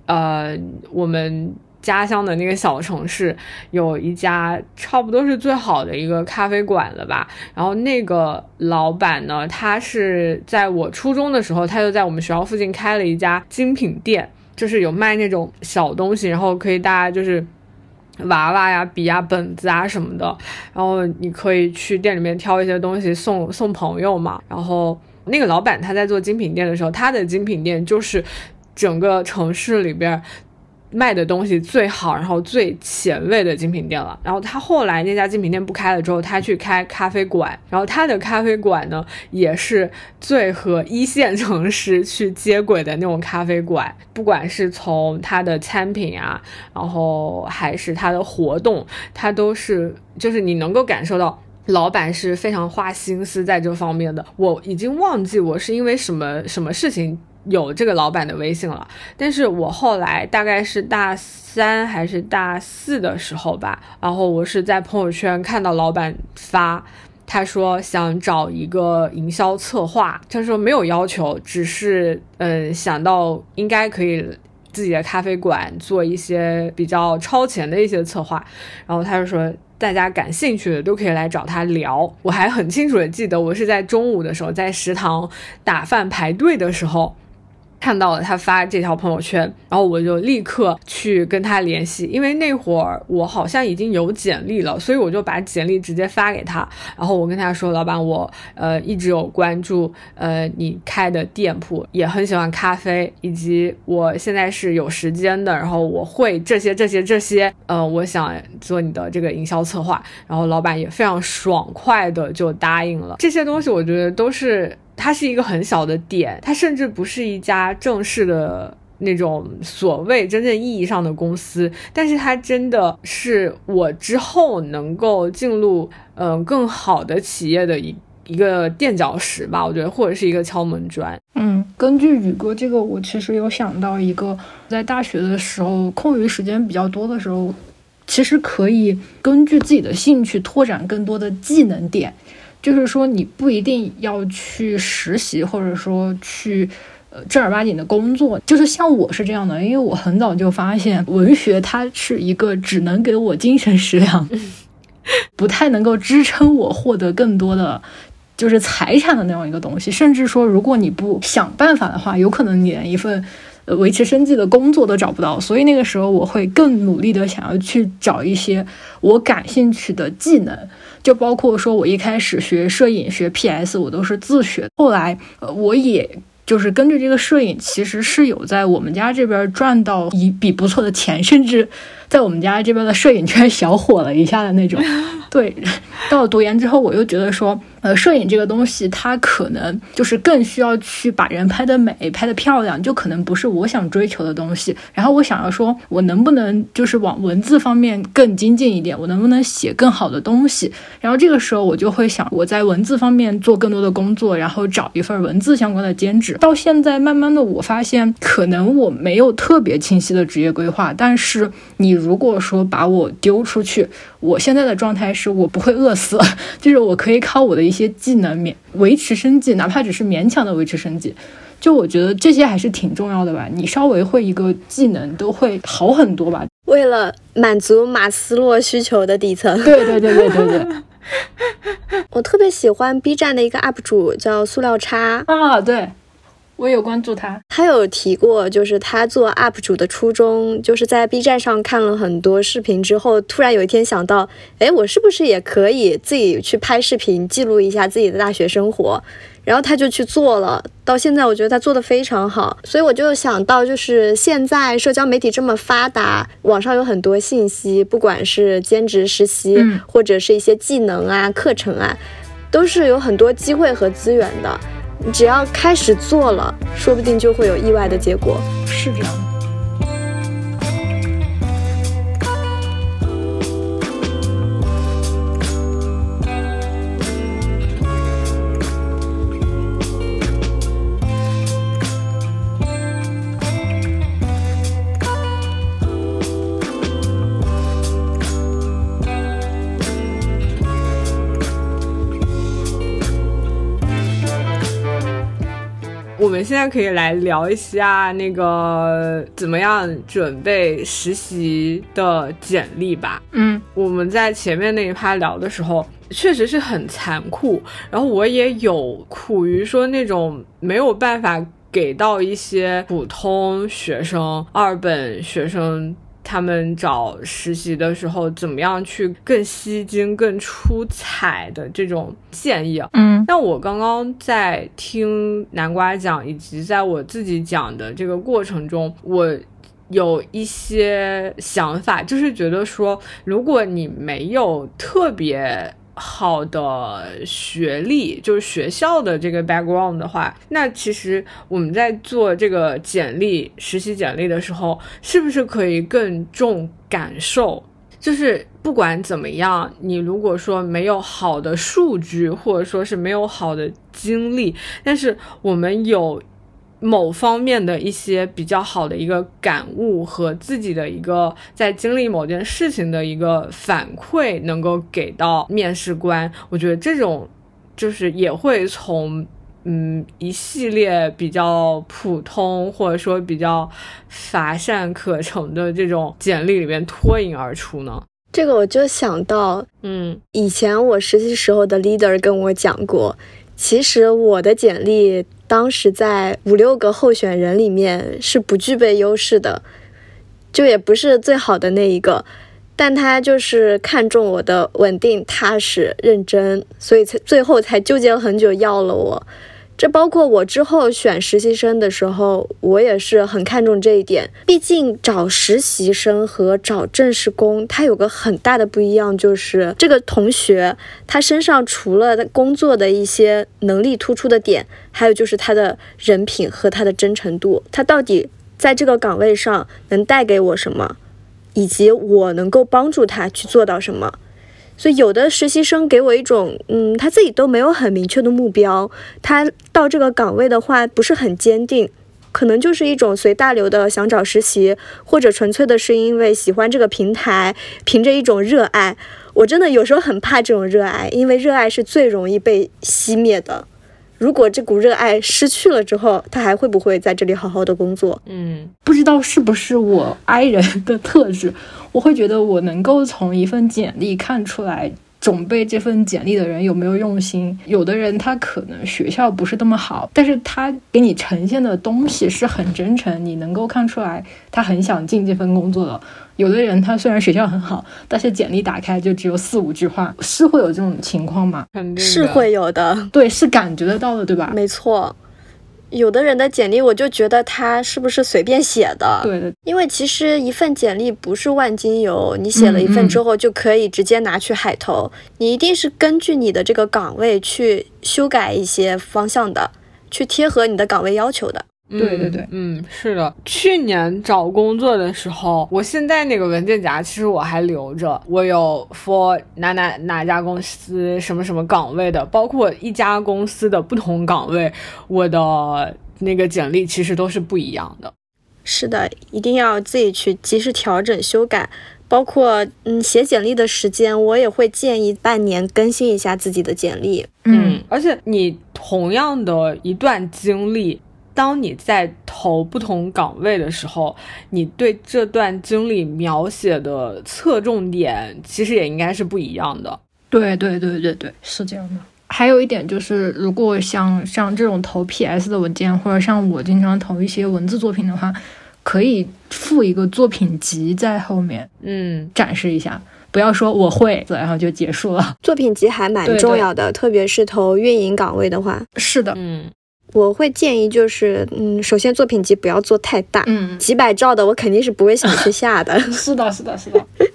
Speaker 2: 呃，我们。家乡的那个小城市有一家差不多是最好的一个咖啡馆了吧？然后那个老板呢，他是在我初中的时候，他就在我们学校附近开了一家精品店，就是有卖那种小东西，然后可以大家就是娃娃呀、笔呀、本子啊什么的，然后你可以去店里面挑一些东西送送朋友嘛。然后那个老板他在做精品店的时候，他的精品店就是整个城市里边。卖的东西最好，然后最前卫的精品店了。然后他后来那家精品店不开了之后，他去开咖啡馆。然后他的咖啡馆呢，也是最和一线城市去接轨的那种咖啡馆。不管是从他的餐品啊，然后还是他的活动，他都是就是你能够感受到老板是非常花心思在这方面的。我已经忘记我是因为什么什么事情。有这个老板的微信了，但是我后来大概是大三还是大四的时候吧，然后我是在朋友圈看到老板发，他说想找一个营销策划，他说没有要求，只是嗯想到应该可以自己的咖啡馆做一些比较超前的一些策划，然后他就说。大家感兴趣的都可以来找他聊。我还很清楚的记得，我是在中午的时候在食堂打饭排队的时候。看到了他发这条朋友圈，然后我就立刻去跟他联系，因为那会儿我好像已经有简历了，所以我就把简历直接发给他。然后我跟他说：“老板，我呃一直有关注呃你开的店铺，也很喜欢咖啡，以及我现在是有时间的，然后我会这些这些这些，呃，我想做你的这个营销策划。”然后老板也非常爽快的就答应了。这些东西我觉得都是。它是一个很小的点，它甚至不是一家正式的那种所谓真正意义上的公司，但是它真的是我之后能够进入嗯更好的企业的一一个垫脚石吧，我觉得或者是一个敲门砖。
Speaker 3: 嗯，根据宇哥这个，我其实有想到一个，在大学的时候空余时间比较多的时候，其实可以根据自己的兴趣拓展更多的技能点。就是说，你不一定要去实习，或者说去呃正儿八经的工作。就是像我是这样的，因为我很早就发现，文学它是一个只能给我精神食粮，不太能够支撑我获得更多的就是财产的那样一个东西。甚至说，如果你不想办法的话，有可能你连一份维持生计的工作都找不到。所以那个时候，我会更努力的想要去找一些我感兴趣的技能。就包括说，我一开始学摄影、学 PS，我都是自学。后来，呃，我也就是根据这个摄影，其实是有在我们家这边赚到一笔不错的钱，甚至。在我们家这边的摄影圈小火了一下的那种，对。到了读研之后，我又觉得说，呃，摄影这个东西，它可能就是更需要去把人拍的美、拍的漂亮，就可能不是我想追求的东西。然后我想要说，我能不能就是往文字方面更精进一点？我能不能写更好的东西？然后这个时候我就会想，我在文字方面做更多的工作，然后找一份文字相关的兼职。到现在，慢慢的我发现，可能我没有特别清晰的职业规划，但是你。如果说把我丢出去，我现在的状态是我不会饿死，就是我可以靠我的一些技能勉维持生计，哪怕只是勉强的维持生计。就我觉得这些还是挺重要的吧。你稍微会一个技能都会好很多吧。
Speaker 4: 为了满足马斯洛需求的底层。
Speaker 3: 对对对对对对。
Speaker 4: 我特别喜欢 B 站的一个 UP 主叫塑料叉
Speaker 3: 啊，对。我有关注他，
Speaker 4: 他有提过，就是他做 UP 主的初衷，就是在 B 站上看了很多视频之后，突然有一天想到，哎，我是不是也可以自己去拍视频，记录一下自己的大学生活？然后他就去做了，到现在我觉得他做的非常好，所以我就想到，就是现在社交媒体这么发达，网上有很多信息，不管是兼职实习，或者是一些技能啊、课程啊，都是有很多机会和资源的。只要开始做了，说不定就会有意外的结果。
Speaker 3: 是这样。
Speaker 2: 们现在可以来聊一下那个怎么样准备实习的简历吧。
Speaker 3: 嗯，
Speaker 2: 我们在前面那一趴聊的时候，确实是很残酷。然后我也有苦于说那种没有办法给到一些普通学生、二本学生。他们找实习的时候，怎么样去更吸睛、更出彩的这种建议？
Speaker 3: 嗯，
Speaker 2: 那我刚刚在听南瓜讲，以及在我自己讲的这个过程中，我有一些想法，就是觉得说，如果你没有特别。好的学历就是学校的这个 background 的话，那其实我们在做这个简历实习简历的时候，是不是可以更重感受？就是不管怎么样，你如果说没有好的数据，或者说是没有好的经历，但是我们有。某方面的一些比较好的一个感悟和自己的一个在经历某件事情的一个反馈，能够给到面试官，我觉得这种就是也会从嗯一系列比较普通或者说比较乏善可陈的这种简历里面脱颖而出呢？
Speaker 4: 这个我就想到，
Speaker 2: 嗯，
Speaker 4: 以前我实习时候的 leader 跟我讲过，其实我的简历当时在五六个候选人里面是不具备优势的，就也不是最好的那一个，但他就是看中我的稳定、踏实、认真，所以才最后才纠结了很久要了我。这包括我之后选实习生的时候，我也是很看重这一点。毕竟找实习生和找正式工，它有个很大的不一样，就是这个同学他身上除了工作的一些能力突出的点，还有就是他的人品和他的真诚度，他到底在这个岗位上能带给我什么，以及我能够帮助他去做到什么。所以有的实习生给我一种，嗯，他自己都没有很明确的目标，他到这个岗位的话不是很坚定，可能就是一种随大流的想找实习，或者纯粹的是因为喜欢这个平台，凭着一种热爱。我真的有时候很怕这种热爱，因为热爱是最容易被熄灭的。如果这股热爱失去了之后，他还会不会在这里好好的工作？
Speaker 2: 嗯，
Speaker 3: 不知道是不是我 I 人的特质，我会觉得我能够从一份简历看出来。准备这份简历的人有没有用心？有的人他可能学校不是那么好，但是他给你呈现的东西是很真诚，你能够看出来他很想进这份工作的。有的人他虽然学校很好，但是简历打开就只有四五句话，是会有这种情况吗？
Speaker 2: 肯定
Speaker 4: 是会有的，
Speaker 3: 对，是感觉得到的，对吧？
Speaker 4: 没错。有的人的简历，我就觉得他是不是随便写的？
Speaker 3: 对的，
Speaker 4: 因为其实一份简历不是万金油，你写了一份之后就可以直接拿去海投，你一定是根据你的这个岗位去修改一些方向的，去贴合你的岗位要求的。
Speaker 3: 对对对，
Speaker 2: 嗯，是的。去年找工作的时候，我现在那个文件夹其实我还留着，我有 for 哪哪哪家公司什么什么岗位的，包括一家公司的不同岗位，我的那个简历其实都是不一样的。
Speaker 4: 是的，一定要自己去及时调整修改，包括嗯写简历的时间，我也会建议半年更新一下自己的简历。
Speaker 2: 嗯，而且你同样的一段经历。当你在投不同岗位的时候，你对这段经历描写的侧重点其实也应该是不一样的。
Speaker 3: 对对对对对，是这样的。还有一点就是，如果像像这种投 PS 的文件，或者像我经常投一些文字作品的话，可以附一个作品集在后面，
Speaker 2: 嗯，
Speaker 3: 展示一下，不要说我会，然后就结束了。
Speaker 4: 作品集还蛮重要的，特别是投运营岗位的话。
Speaker 3: 是的，
Speaker 2: 嗯。
Speaker 4: 我会建议就是，嗯，首先作品集不要做太大，
Speaker 3: 嗯，
Speaker 4: 几百兆的我肯定是不会想去下的。
Speaker 3: 是的，是的，是的，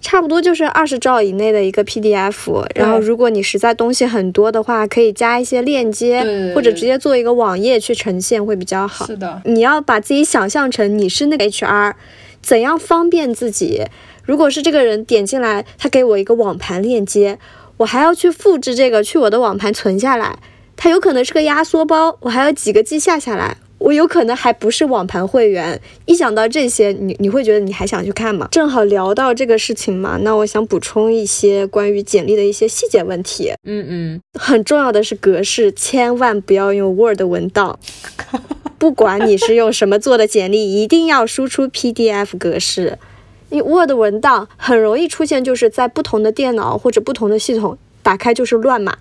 Speaker 4: 差不多就是二十兆以内的一个 PDF。然后，如果你实在东西很多的话，可以加一些链接，或者直接做一个网页去呈现会比较好。
Speaker 3: 是的，
Speaker 4: 你要把自己想象成你是那个 HR，怎样方便自己？如果是这个人点进来，他给我一个网盘链接，我还要去复制这个去我的网盘存下来。它有可能是个压缩包，我还要几个 G 下下来，我有可能还不是网盘会员。一想到这些，你你会觉得你还想去看吗？正好聊到这个事情嘛，那我想补充一些关于简历的一些细节问题。
Speaker 2: 嗯嗯，
Speaker 4: 很重要的是格式，千万不要用 Word 文档。不管你是用什么做的简历，一定要输出 PDF 格式。你 Word 文档很容易出现，就是在不同的电脑或者不同的系统打开就是乱码。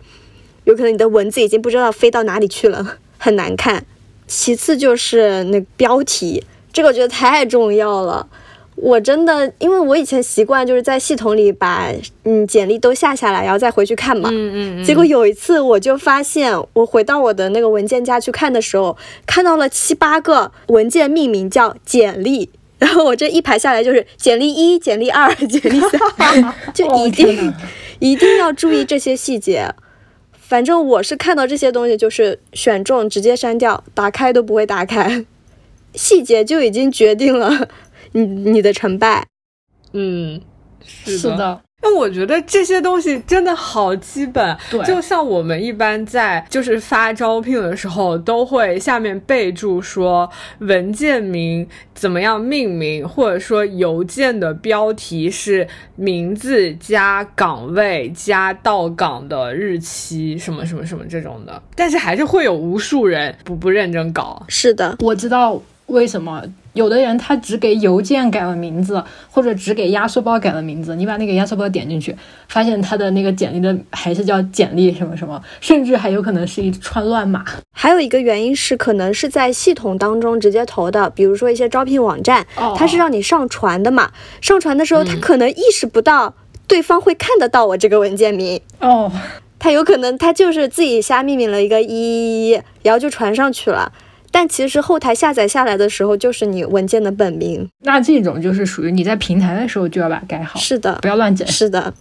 Speaker 4: 有可能你的文字已经不知道飞到哪里去了，很难看。其次就是那标题，这个我觉得太重要了。我真的，因为我以前习惯就是在系统里把嗯简历都下下来，然后再回去看嘛。
Speaker 2: 嗯嗯。
Speaker 4: 结果有一次我就发现，我回到我的那个文件夹去看的时候，看到了七八个文件命名叫简历，然后我这一排下来就是简历一、简历二、简历三，就一定一定要注意这些细节。反正我是看到这些东西，就是选中直接删掉，打开都不会打开，细节就已经决定了你你的成败。
Speaker 2: 嗯，是
Speaker 3: 的。
Speaker 2: 那我觉得这些东西真的好基本，
Speaker 3: 对
Speaker 2: 就像我们一般在就是发招聘的时候，都会下面备注说文件名怎么样命名，或者说邮件的标题是名字加岗位加到岗的日期，什么什么什么这种的。但是还是会有无数人不不认真搞。
Speaker 4: 是的，
Speaker 3: 我知道为什么有的人他只给邮件改了名字，或者只给压缩包改了名字，你把那个压缩包点进去，发现他的那个简历的还是叫简历什么什么，甚至还有可能是一串乱码。
Speaker 4: 还有一个原因是，可能是在系统当中直接投的，比如说一些招聘网站，
Speaker 3: 哦
Speaker 4: 它是让你上传的嘛。上传的时候，他可能意识不到对方会看得到我这个文件名，
Speaker 3: 哦，
Speaker 4: 他有可能他就是自己瞎命名了一个一一一，然后就传上去了。但其实后台下载下来的时候，就是你文件的本名。
Speaker 3: 那这种就是属于你在平台的时候就要把它改好，
Speaker 4: 是的
Speaker 3: 不，要乱整。
Speaker 4: 是的。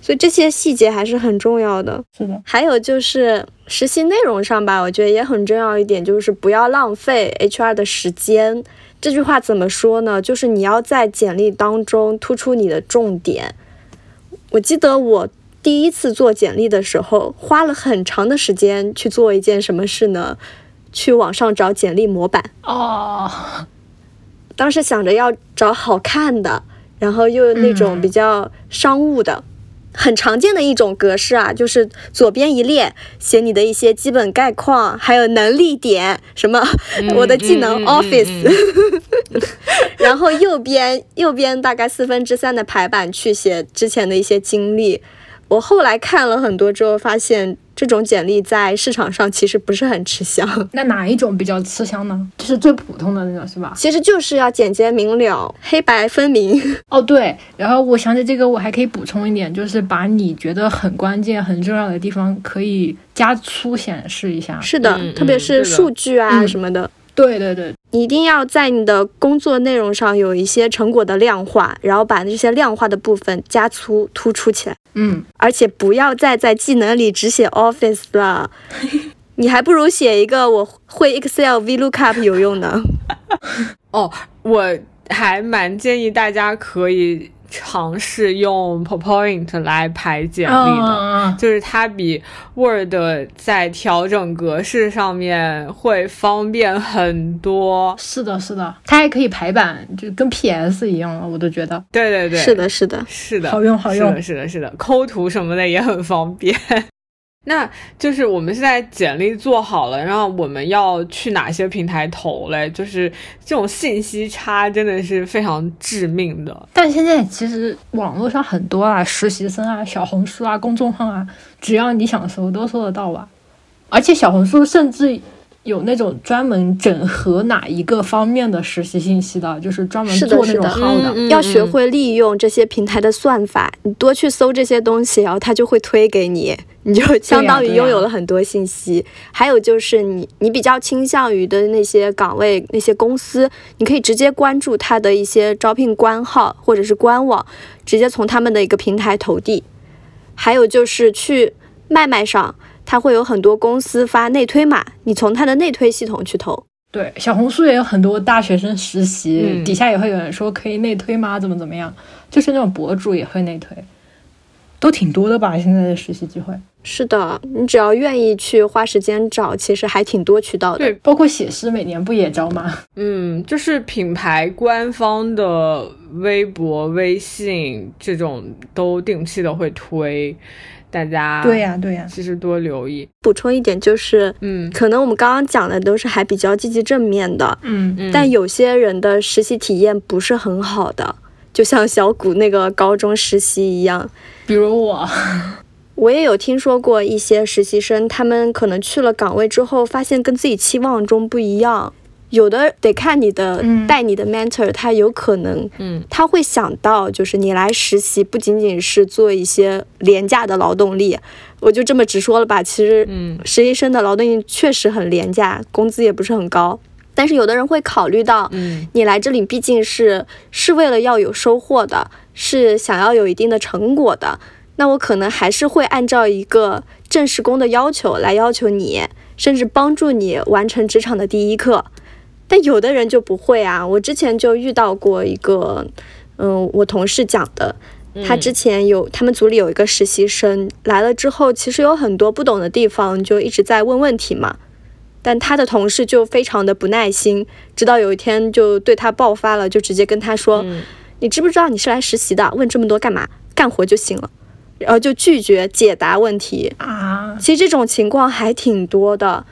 Speaker 4: 所以这些细节还是很重要的。
Speaker 3: 是的，
Speaker 4: 还有就是实习内容上吧，我觉得也很重要一点，就是不要浪费 HR 的时间。这句话怎么说呢？就是你要在简历当中突出你的重点。我记得我第一次做简历的时候，花了很长的时间去做一件什么事呢？去网上找简历模板。
Speaker 3: 哦，
Speaker 4: 当时想着要找好看的，然后又那种
Speaker 3: 嗯
Speaker 4: 比较商务的，很常见的一种格式啊，就是左边一列写你的一些基本概况，还有能力点，什么、我的技能、
Speaker 2: 嗯嗯嗯
Speaker 4: Office，然后右边右边大概四分之三的排版去写之前的一些经历。我后来看了很多之后，发现这种简历在市场上其实不是很吃香。
Speaker 3: 那哪一种比较吃香呢？就是最普通的那种，是吧？
Speaker 4: 其实就是要简洁明了、黑白分明。
Speaker 3: 哦，对，然后我想起这个，我还可以补充一点，就是把你觉得很关键、很重要的地方可以加粗显示一下。
Speaker 4: 是的，
Speaker 2: 嗯
Speaker 4: 特别是数据啊
Speaker 3: 嗯
Speaker 4: 什么的，
Speaker 3: 对对对，
Speaker 4: 你一定要在你的工作内容上有一些成果的量化，然后把这些量化的部分加粗突出起来，
Speaker 3: 嗯，
Speaker 4: 而且不要再在技能里只写 Office 了。你还不如写一个我会 Excel VLOOKUP 有用的。
Speaker 2: 哦，我还蛮建议大家可以尝试用 PowerPoint 来排简历的。
Speaker 3: 嗯
Speaker 2: 就是它比 Word 在调整格式上面会方便很多。
Speaker 3: 是的，是的，它还可以排版，就跟 PS 一样了，我都觉得。
Speaker 2: 对对对，
Speaker 4: 是的，是的，
Speaker 2: 是的，
Speaker 3: 好用好用。
Speaker 2: 是的，是的，是的，抠图什么的也很方便。那就是我们现在简历做好了，然后我们要去哪些平台投嘞？就是这种信息差真的是非常致命的。
Speaker 3: 但现在其实网络上很多啊，实习生啊、小红书啊、公众号啊，只要你想搜都搜得到吧。而且小红书甚至有那种专门整合哪一个方面的实习信息的，就是专门做那种号的。
Speaker 2: 嗯
Speaker 4: 要学会利用这些平台的算法，你多去搜这些东西，然后它就会推给你，你就相当于拥有了很多信息。还有就是你你比较倾向于的那些岗位、那些公司，你可以直接关注它的一些招聘官号或者是官网，直接从他们的一个平台投递。还有就是去卖卖上，它会有很多公司发内推码，你从它的内推系统去投。
Speaker 3: 对，小红书也有很多大学生实习，
Speaker 2: 嗯
Speaker 3: 底下也会有人说可以内推吗？怎么怎么样？就是那种博主也会内推，都挺多的吧？现在的实习机会，
Speaker 4: 是的，你只要愿意去花时间找，其实还挺多渠道的。
Speaker 2: 对，
Speaker 3: 包括写诗每年不也招吗？
Speaker 2: 嗯，就是品牌官方的微博、微信这种都定期的会推，大家
Speaker 3: 对呀、对呀、
Speaker 2: 其实多留意。
Speaker 4: 补充一点就是，
Speaker 2: 嗯
Speaker 4: 可能我们刚刚讲的都是还比较积极正面的，
Speaker 3: 嗯，
Speaker 2: 嗯，
Speaker 4: 但有些人的实习体验不是很好的，就像小谷那个高中实习一样。
Speaker 3: 比如我，
Speaker 4: 我也有听说过一些实习生，他们可能去了岗位之后，发现跟自己期望中不一样。有的得看你的
Speaker 3: 嗯
Speaker 4: 带你的 mentor，他有可能
Speaker 2: 嗯
Speaker 4: 他会想到，就是你来实习不仅仅是做一些廉价的劳动力，我就这么直说了吧。其实
Speaker 2: 嗯
Speaker 4: 实习生的劳动力确实很廉价，工资也不是很高。但是有的人会考虑到，
Speaker 2: 嗯
Speaker 4: 你来这里毕竟是是为了要有收获的，是想要有一定的成果的，那我可能还是会按照一个正式工的要求来要求你，甚至帮助你完成职场的第一课。但有的人就不会啊，我之前就遇到过一个，嗯，我同事讲的，他之前有他们组里有一个实习生来了之后，其实有很多不懂的地方，就一直在问问题嘛。但他的同事就非常的不耐心，直到有一天就对他爆发了，就直接跟他说：“你知不知道你是来实习的？问这么多干嘛？干活就行了。”然后就拒绝解答问题
Speaker 3: 啊。
Speaker 4: 其实这种情况还挺多的，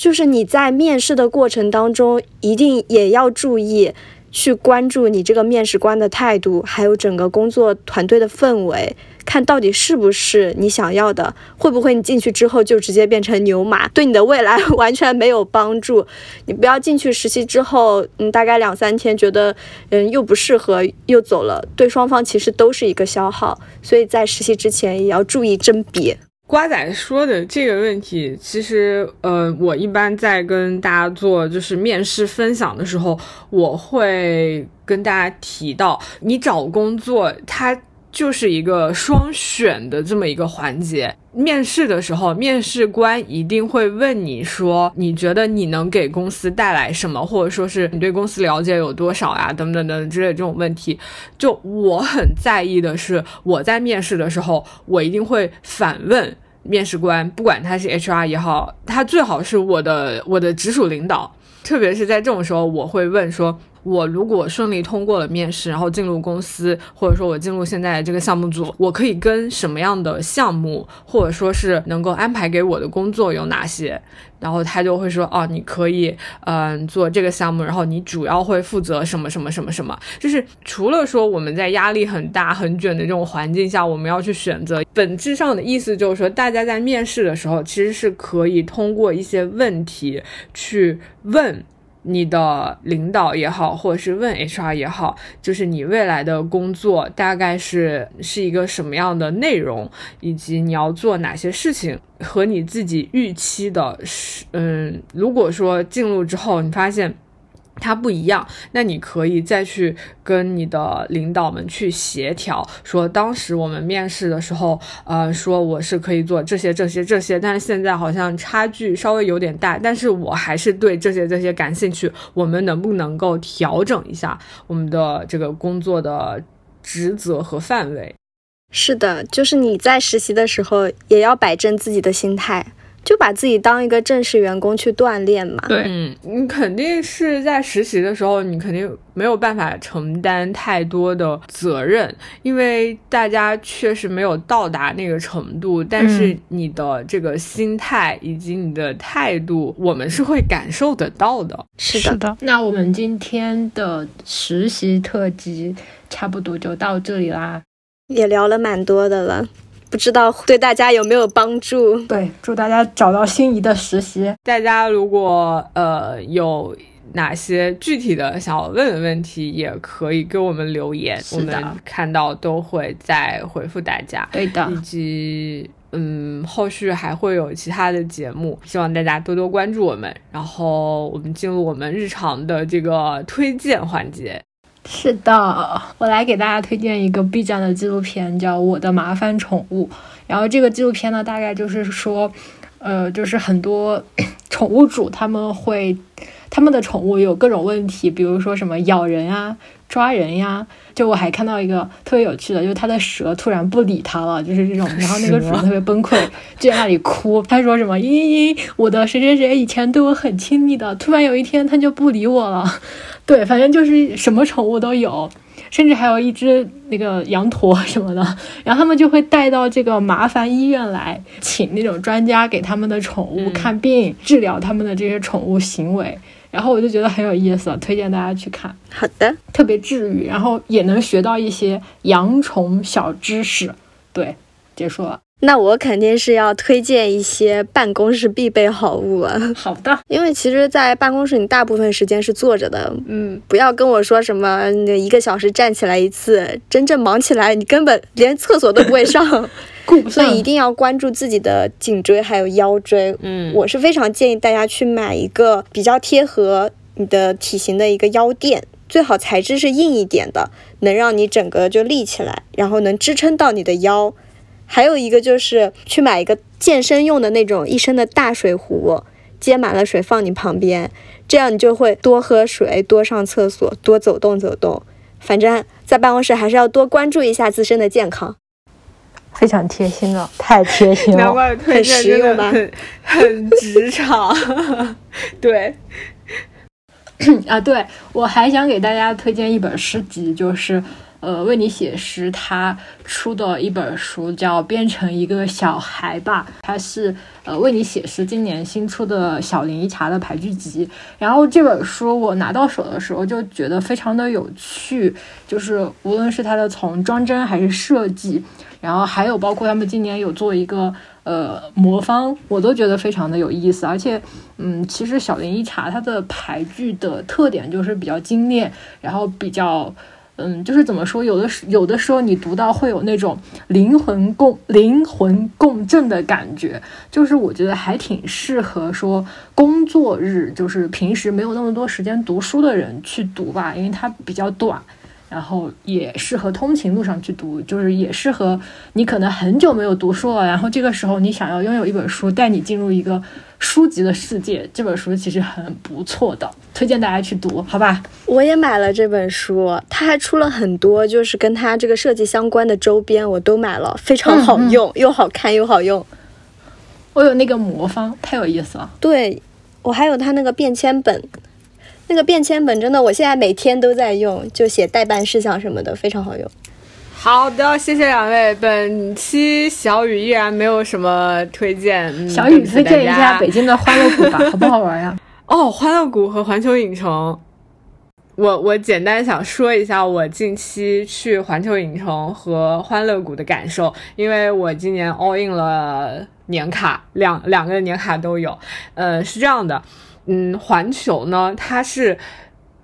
Speaker 4: 就是你在面试的过程当中，一定也要注意去关注你这个面试官的态度，还有整个工作团队的氛围。看到底是不是你想要的，会不会你进去之后就直接变成牛马，对你的未来 完全没有帮助。你不要进去实习之后，嗯，大概两三天觉得，嗯，又不适合又走了，对双方其实都是一个消耗。所以在实习之前也要注意甄别。
Speaker 2: 瓜仔说的这个问题，其实，呃，我一般在跟大家做就是面试分享的时候，我会跟大家提到，你找工作他。就是一个双选的这么一个环节。面试的时候，面试官一定会问你说：“你觉得你能给公司带来什么？或者说是你对公司了解有多少呀？等等等之类这种问题。”就我很在意的是，我在面试的时候，我一定会反问面试官，不管他是 HR 也好，他最好是我的我的直属领导。特别是在这种时候，我会问说。我如果顺利通过了面试，然后进入公司，或者说我进入现在这个项目组，我可以跟什么样的项目，或者说是能够安排给我的工作有哪些？然后他就会说，哦，你可以，嗯，做这个项目，然后你主要会负责什么什么什么什么。就是除了说我们在压力很大、很卷的这种环境下，我们要去选择，本质上的意思就是说，大家在面试的时候，其实是可以通过一些问题去问。你的领导也好，或者是问 HR 也好，就是你未来的工作大概是是一个什么样的内容，以及你要做哪些事情，和你自己预期的是，嗯，如果说进入之后你发现。它不一样，那你可以再去跟你的领导们去协调，说当时我们面试的时候，呃，说我是可以做这些、这些、这些，但是现在好像差距稍微有点大，但是我还是对这些、这些感兴趣，我们能不能够调整一下我们的这个工作的职责和范围？
Speaker 4: 是的，就是你在实习的时候也要摆正自己的心态。就把自己当一个正式员工去锻炼嘛。
Speaker 2: 对，嗯，你肯定是在实习的时候，你肯定没有办法承担太多的责任，因为大家确实没有到达那个程度。但是你的这个心态以及你的态度，我们是会感受得到的。
Speaker 4: 是的，
Speaker 3: 那我们今天的实习特辑差不多就到这里啦，
Speaker 4: 也聊了蛮多的了。不知道对大家有没有帮助？
Speaker 3: 对，祝大家找到心仪的实习。
Speaker 2: 大家如果呃有哪些具体的想要问的问题，也可以给我们留言，我们看到都会再回复大家。
Speaker 3: 对的，
Speaker 2: 以及嗯，后续还会有其他的节目，希望大家多多关注我们。然后我们进入我们日常的这个推荐环节。
Speaker 3: 是的，我来给大家推荐一个 B 站的纪录片，叫《我的麻烦宠物》。然后这个纪录片呢，大概就是说，呃，就是很多 宠物主他们会，他们的宠物有各种问题，比如说什么咬人呀、抓人呀。就我还看到一个特别有趣的，就是它的蛇突然不理他了，就是这种。然后那个主人特别崩溃，就在那里哭。他说什么？咦，我的谁谁谁以前对我很亲密的，突然有一天他就不理我了。对，反正就是什么宠物都有，甚至还有一只那个羊驼什么的。然后他们就会带到这个麻烦医院来，请那种专家给他们的宠物看病，治疗他们的这些宠物行为。然后我就觉得很有意思，推荐大家去看。
Speaker 4: 好的，
Speaker 3: 特别治愈，然后也能学到一些养宠小知识。对，结束了。
Speaker 4: 那我肯定是要推荐一些办公室必备好物了。
Speaker 3: 好的，
Speaker 4: 因为其实，在办公室你大部分时间是坐着的，嗯，不要跟我说什么一个小时站起来一次，真正忙起来你根本连厕所都不会上，所以一定要关注自己的颈椎还有腰椎。嗯，我是非常建议大家去买一个比较贴合你的体型的一个腰垫，最好材质是硬一点的，能让你整个就立起来，然后能支撑到你的腰。还有一个就是去买一个健身用的那种一升的大水壶，接满了水放你旁边，这样你就会多喝水、多上厕所、多走动走动。反正在办公室还是要多关注一下自身的健康。
Speaker 3: 非常贴心了，太贴心了，
Speaker 2: 难怪推荐真的很很职场。对，
Speaker 3: 啊，对我还想给大家推荐一本诗集，就是。呃，为你写诗，他出的一本书叫《变成一个小孩吧》，它是呃为你写诗今年新出的小林一茶的排句集。然后这本书我拿到手的时候就觉得非常的有趣，就是无论是它的从装帧还是设计，然后还有包括他们今年有做一个呃魔方，我都觉得非常的有意思。而且，嗯，其实小林一茶它的排句的特点就是比较精炼，然后比较。嗯，就是怎么说，有的时有的时候你读到会有那种灵魂共灵魂共振的感觉，就是我觉得还挺适合说工作日，就是平时没有那么多时间读书的人去读吧，因为它比较短。然后也适合通勤路上去读，就是也适合你可能很久没有读书了，然后这个时候你想要拥有一本书带你进入一个书籍的世界，这本书其实很不错的，推荐大家去读，好吧？
Speaker 4: 我也买了这本书，它还出了很多就是跟它这个设计相关的周边，我都买了，非常好用，又好看又好用。
Speaker 3: 我有那个魔方，太有意思了。
Speaker 4: 对，我还有它那个便签本。那个便签本真的，我现在每天都在用，就写代办事项什么的，非常好用。
Speaker 2: 好的，谢谢两位。本期小雨依然没有什么推荐，
Speaker 3: 小雨推荐一下北京的欢乐谷吧，好不好玩呀？
Speaker 2: 哦，欢乐谷和环球影城，我我简单想说一下我近期去环球影城和欢乐谷的感受，因为我今年 all in 了年卡，两两个年卡都有。呃，是这样的。嗯，环球呢，它是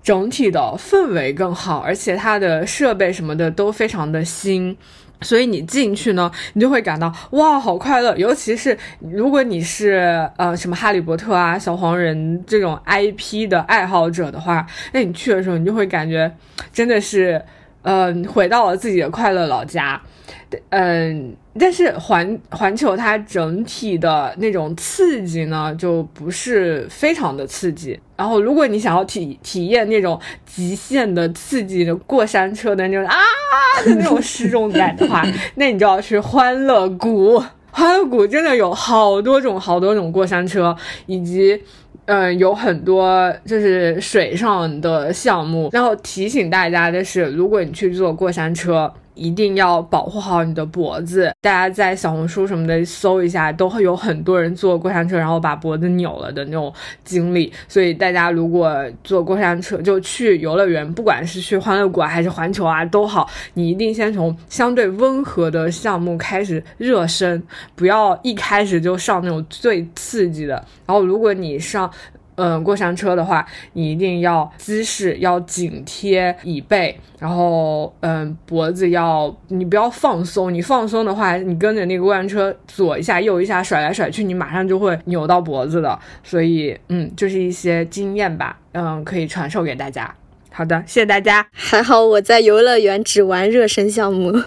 Speaker 2: 整体的氛围更好，而且它的设备什么的都非常的新，所以你进去呢，你就会感到哇，好快乐。尤其是如果你是呃什么哈利波特啊、小黄人这种 IP 的爱好者的话，那你去的时候，你就会感觉真的是嗯，回到了自己的快乐老家。嗯，但是环环球它整体的那种刺激呢，就不是非常的刺激。然后，如果你想要体体验那种极限的刺激的过山车的那种啊的那种失重感的话，那你就要去欢乐谷。欢乐谷真的有好多种好多种过山车，以及嗯有很多就是水上的项目。然后提醒大家的是，如果你去坐过山车。一定要保护好你的脖子。大家在小红书什么的搜一下，都会有很多人坐过山车然后把脖子扭了的那种经历。所以大家如果坐过山车就去游乐园，不管是去欢乐谷还是环球啊都好，你一定先从相对温和的项目开始热身，不要一开始就上那种最刺激的。然后如果你上。嗯，过山车的话，你一定要姿势要紧贴椅背，然后嗯，脖子要你不要放松，你放松的话，你跟着那个过山车左一下右一下甩来甩去，你马上就会扭到脖子的。所以嗯，就是一些经验吧，嗯，可以传授给大家。好的，谢谢大家。
Speaker 4: 还 好我在游乐园只玩热身项目，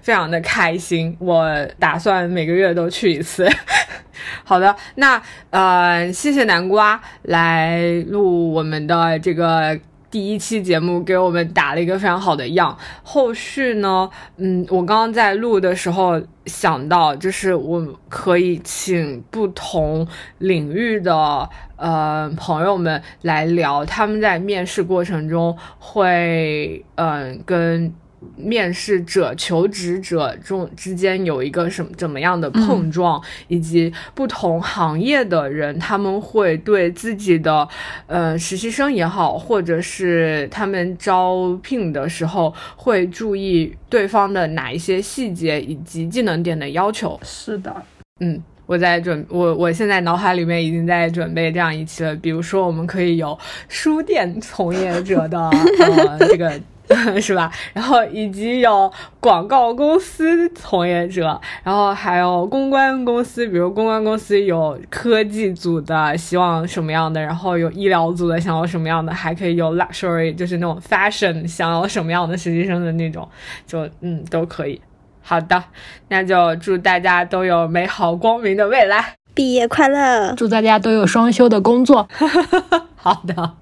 Speaker 2: 非常的开心。我打算每个月都去一次。好的，那呃，谢谢南瓜来录我们的这个第一期节目，给我们打了一个非常好的样。后续呢，嗯，我刚刚在录的时候想到，就是我可以请不同领域的呃朋友们来聊，他们在面试过程中会嗯跟。面试者、求职者中之间有一个什么怎么样的碰撞，以及不同行业的人，他们会对自己的呃实习生也好，或者是他们招聘的时候会注意对方的哪一些细节以及技能点的要求。
Speaker 3: 是的，
Speaker 2: 嗯，我在准我我现在脑海里面已经在准备这样一期了，比如说我们可以有书店从业者的呃这个。是吧？然后以及有广告公司从业者，然后还有公关公司，比如公关公司有科技组的，希望什么样的？然后有医疗组的，想要什么样的？还可以有 luxury，就是那种 fashion，想要什么样的实习生的那种，就嗯都可以。好的，那就祝大家都有美好光明的未来，
Speaker 4: 毕业快乐！
Speaker 3: 祝大家都有双休的工作。
Speaker 2: 好的。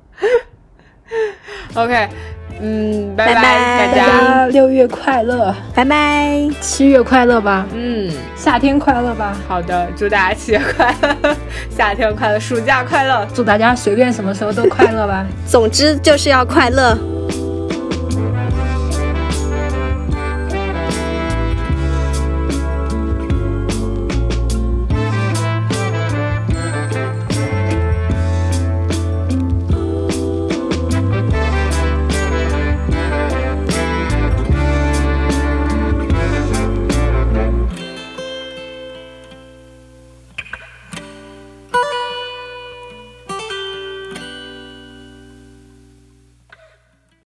Speaker 2: OK，嗯，拜
Speaker 4: 拜拜
Speaker 2: 大家。
Speaker 3: 大家六月快乐，
Speaker 4: 拜拜。
Speaker 3: 七月快乐吧，
Speaker 2: 嗯，
Speaker 3: 夏天快乐吧，
Speaker 2: 好的，祝大家七月快乐，夏天快乐，暑假快乐。
Speaker 3: 祝大家随便什么时候都快乐吧。
Speaker 4: 总之就是要快乐。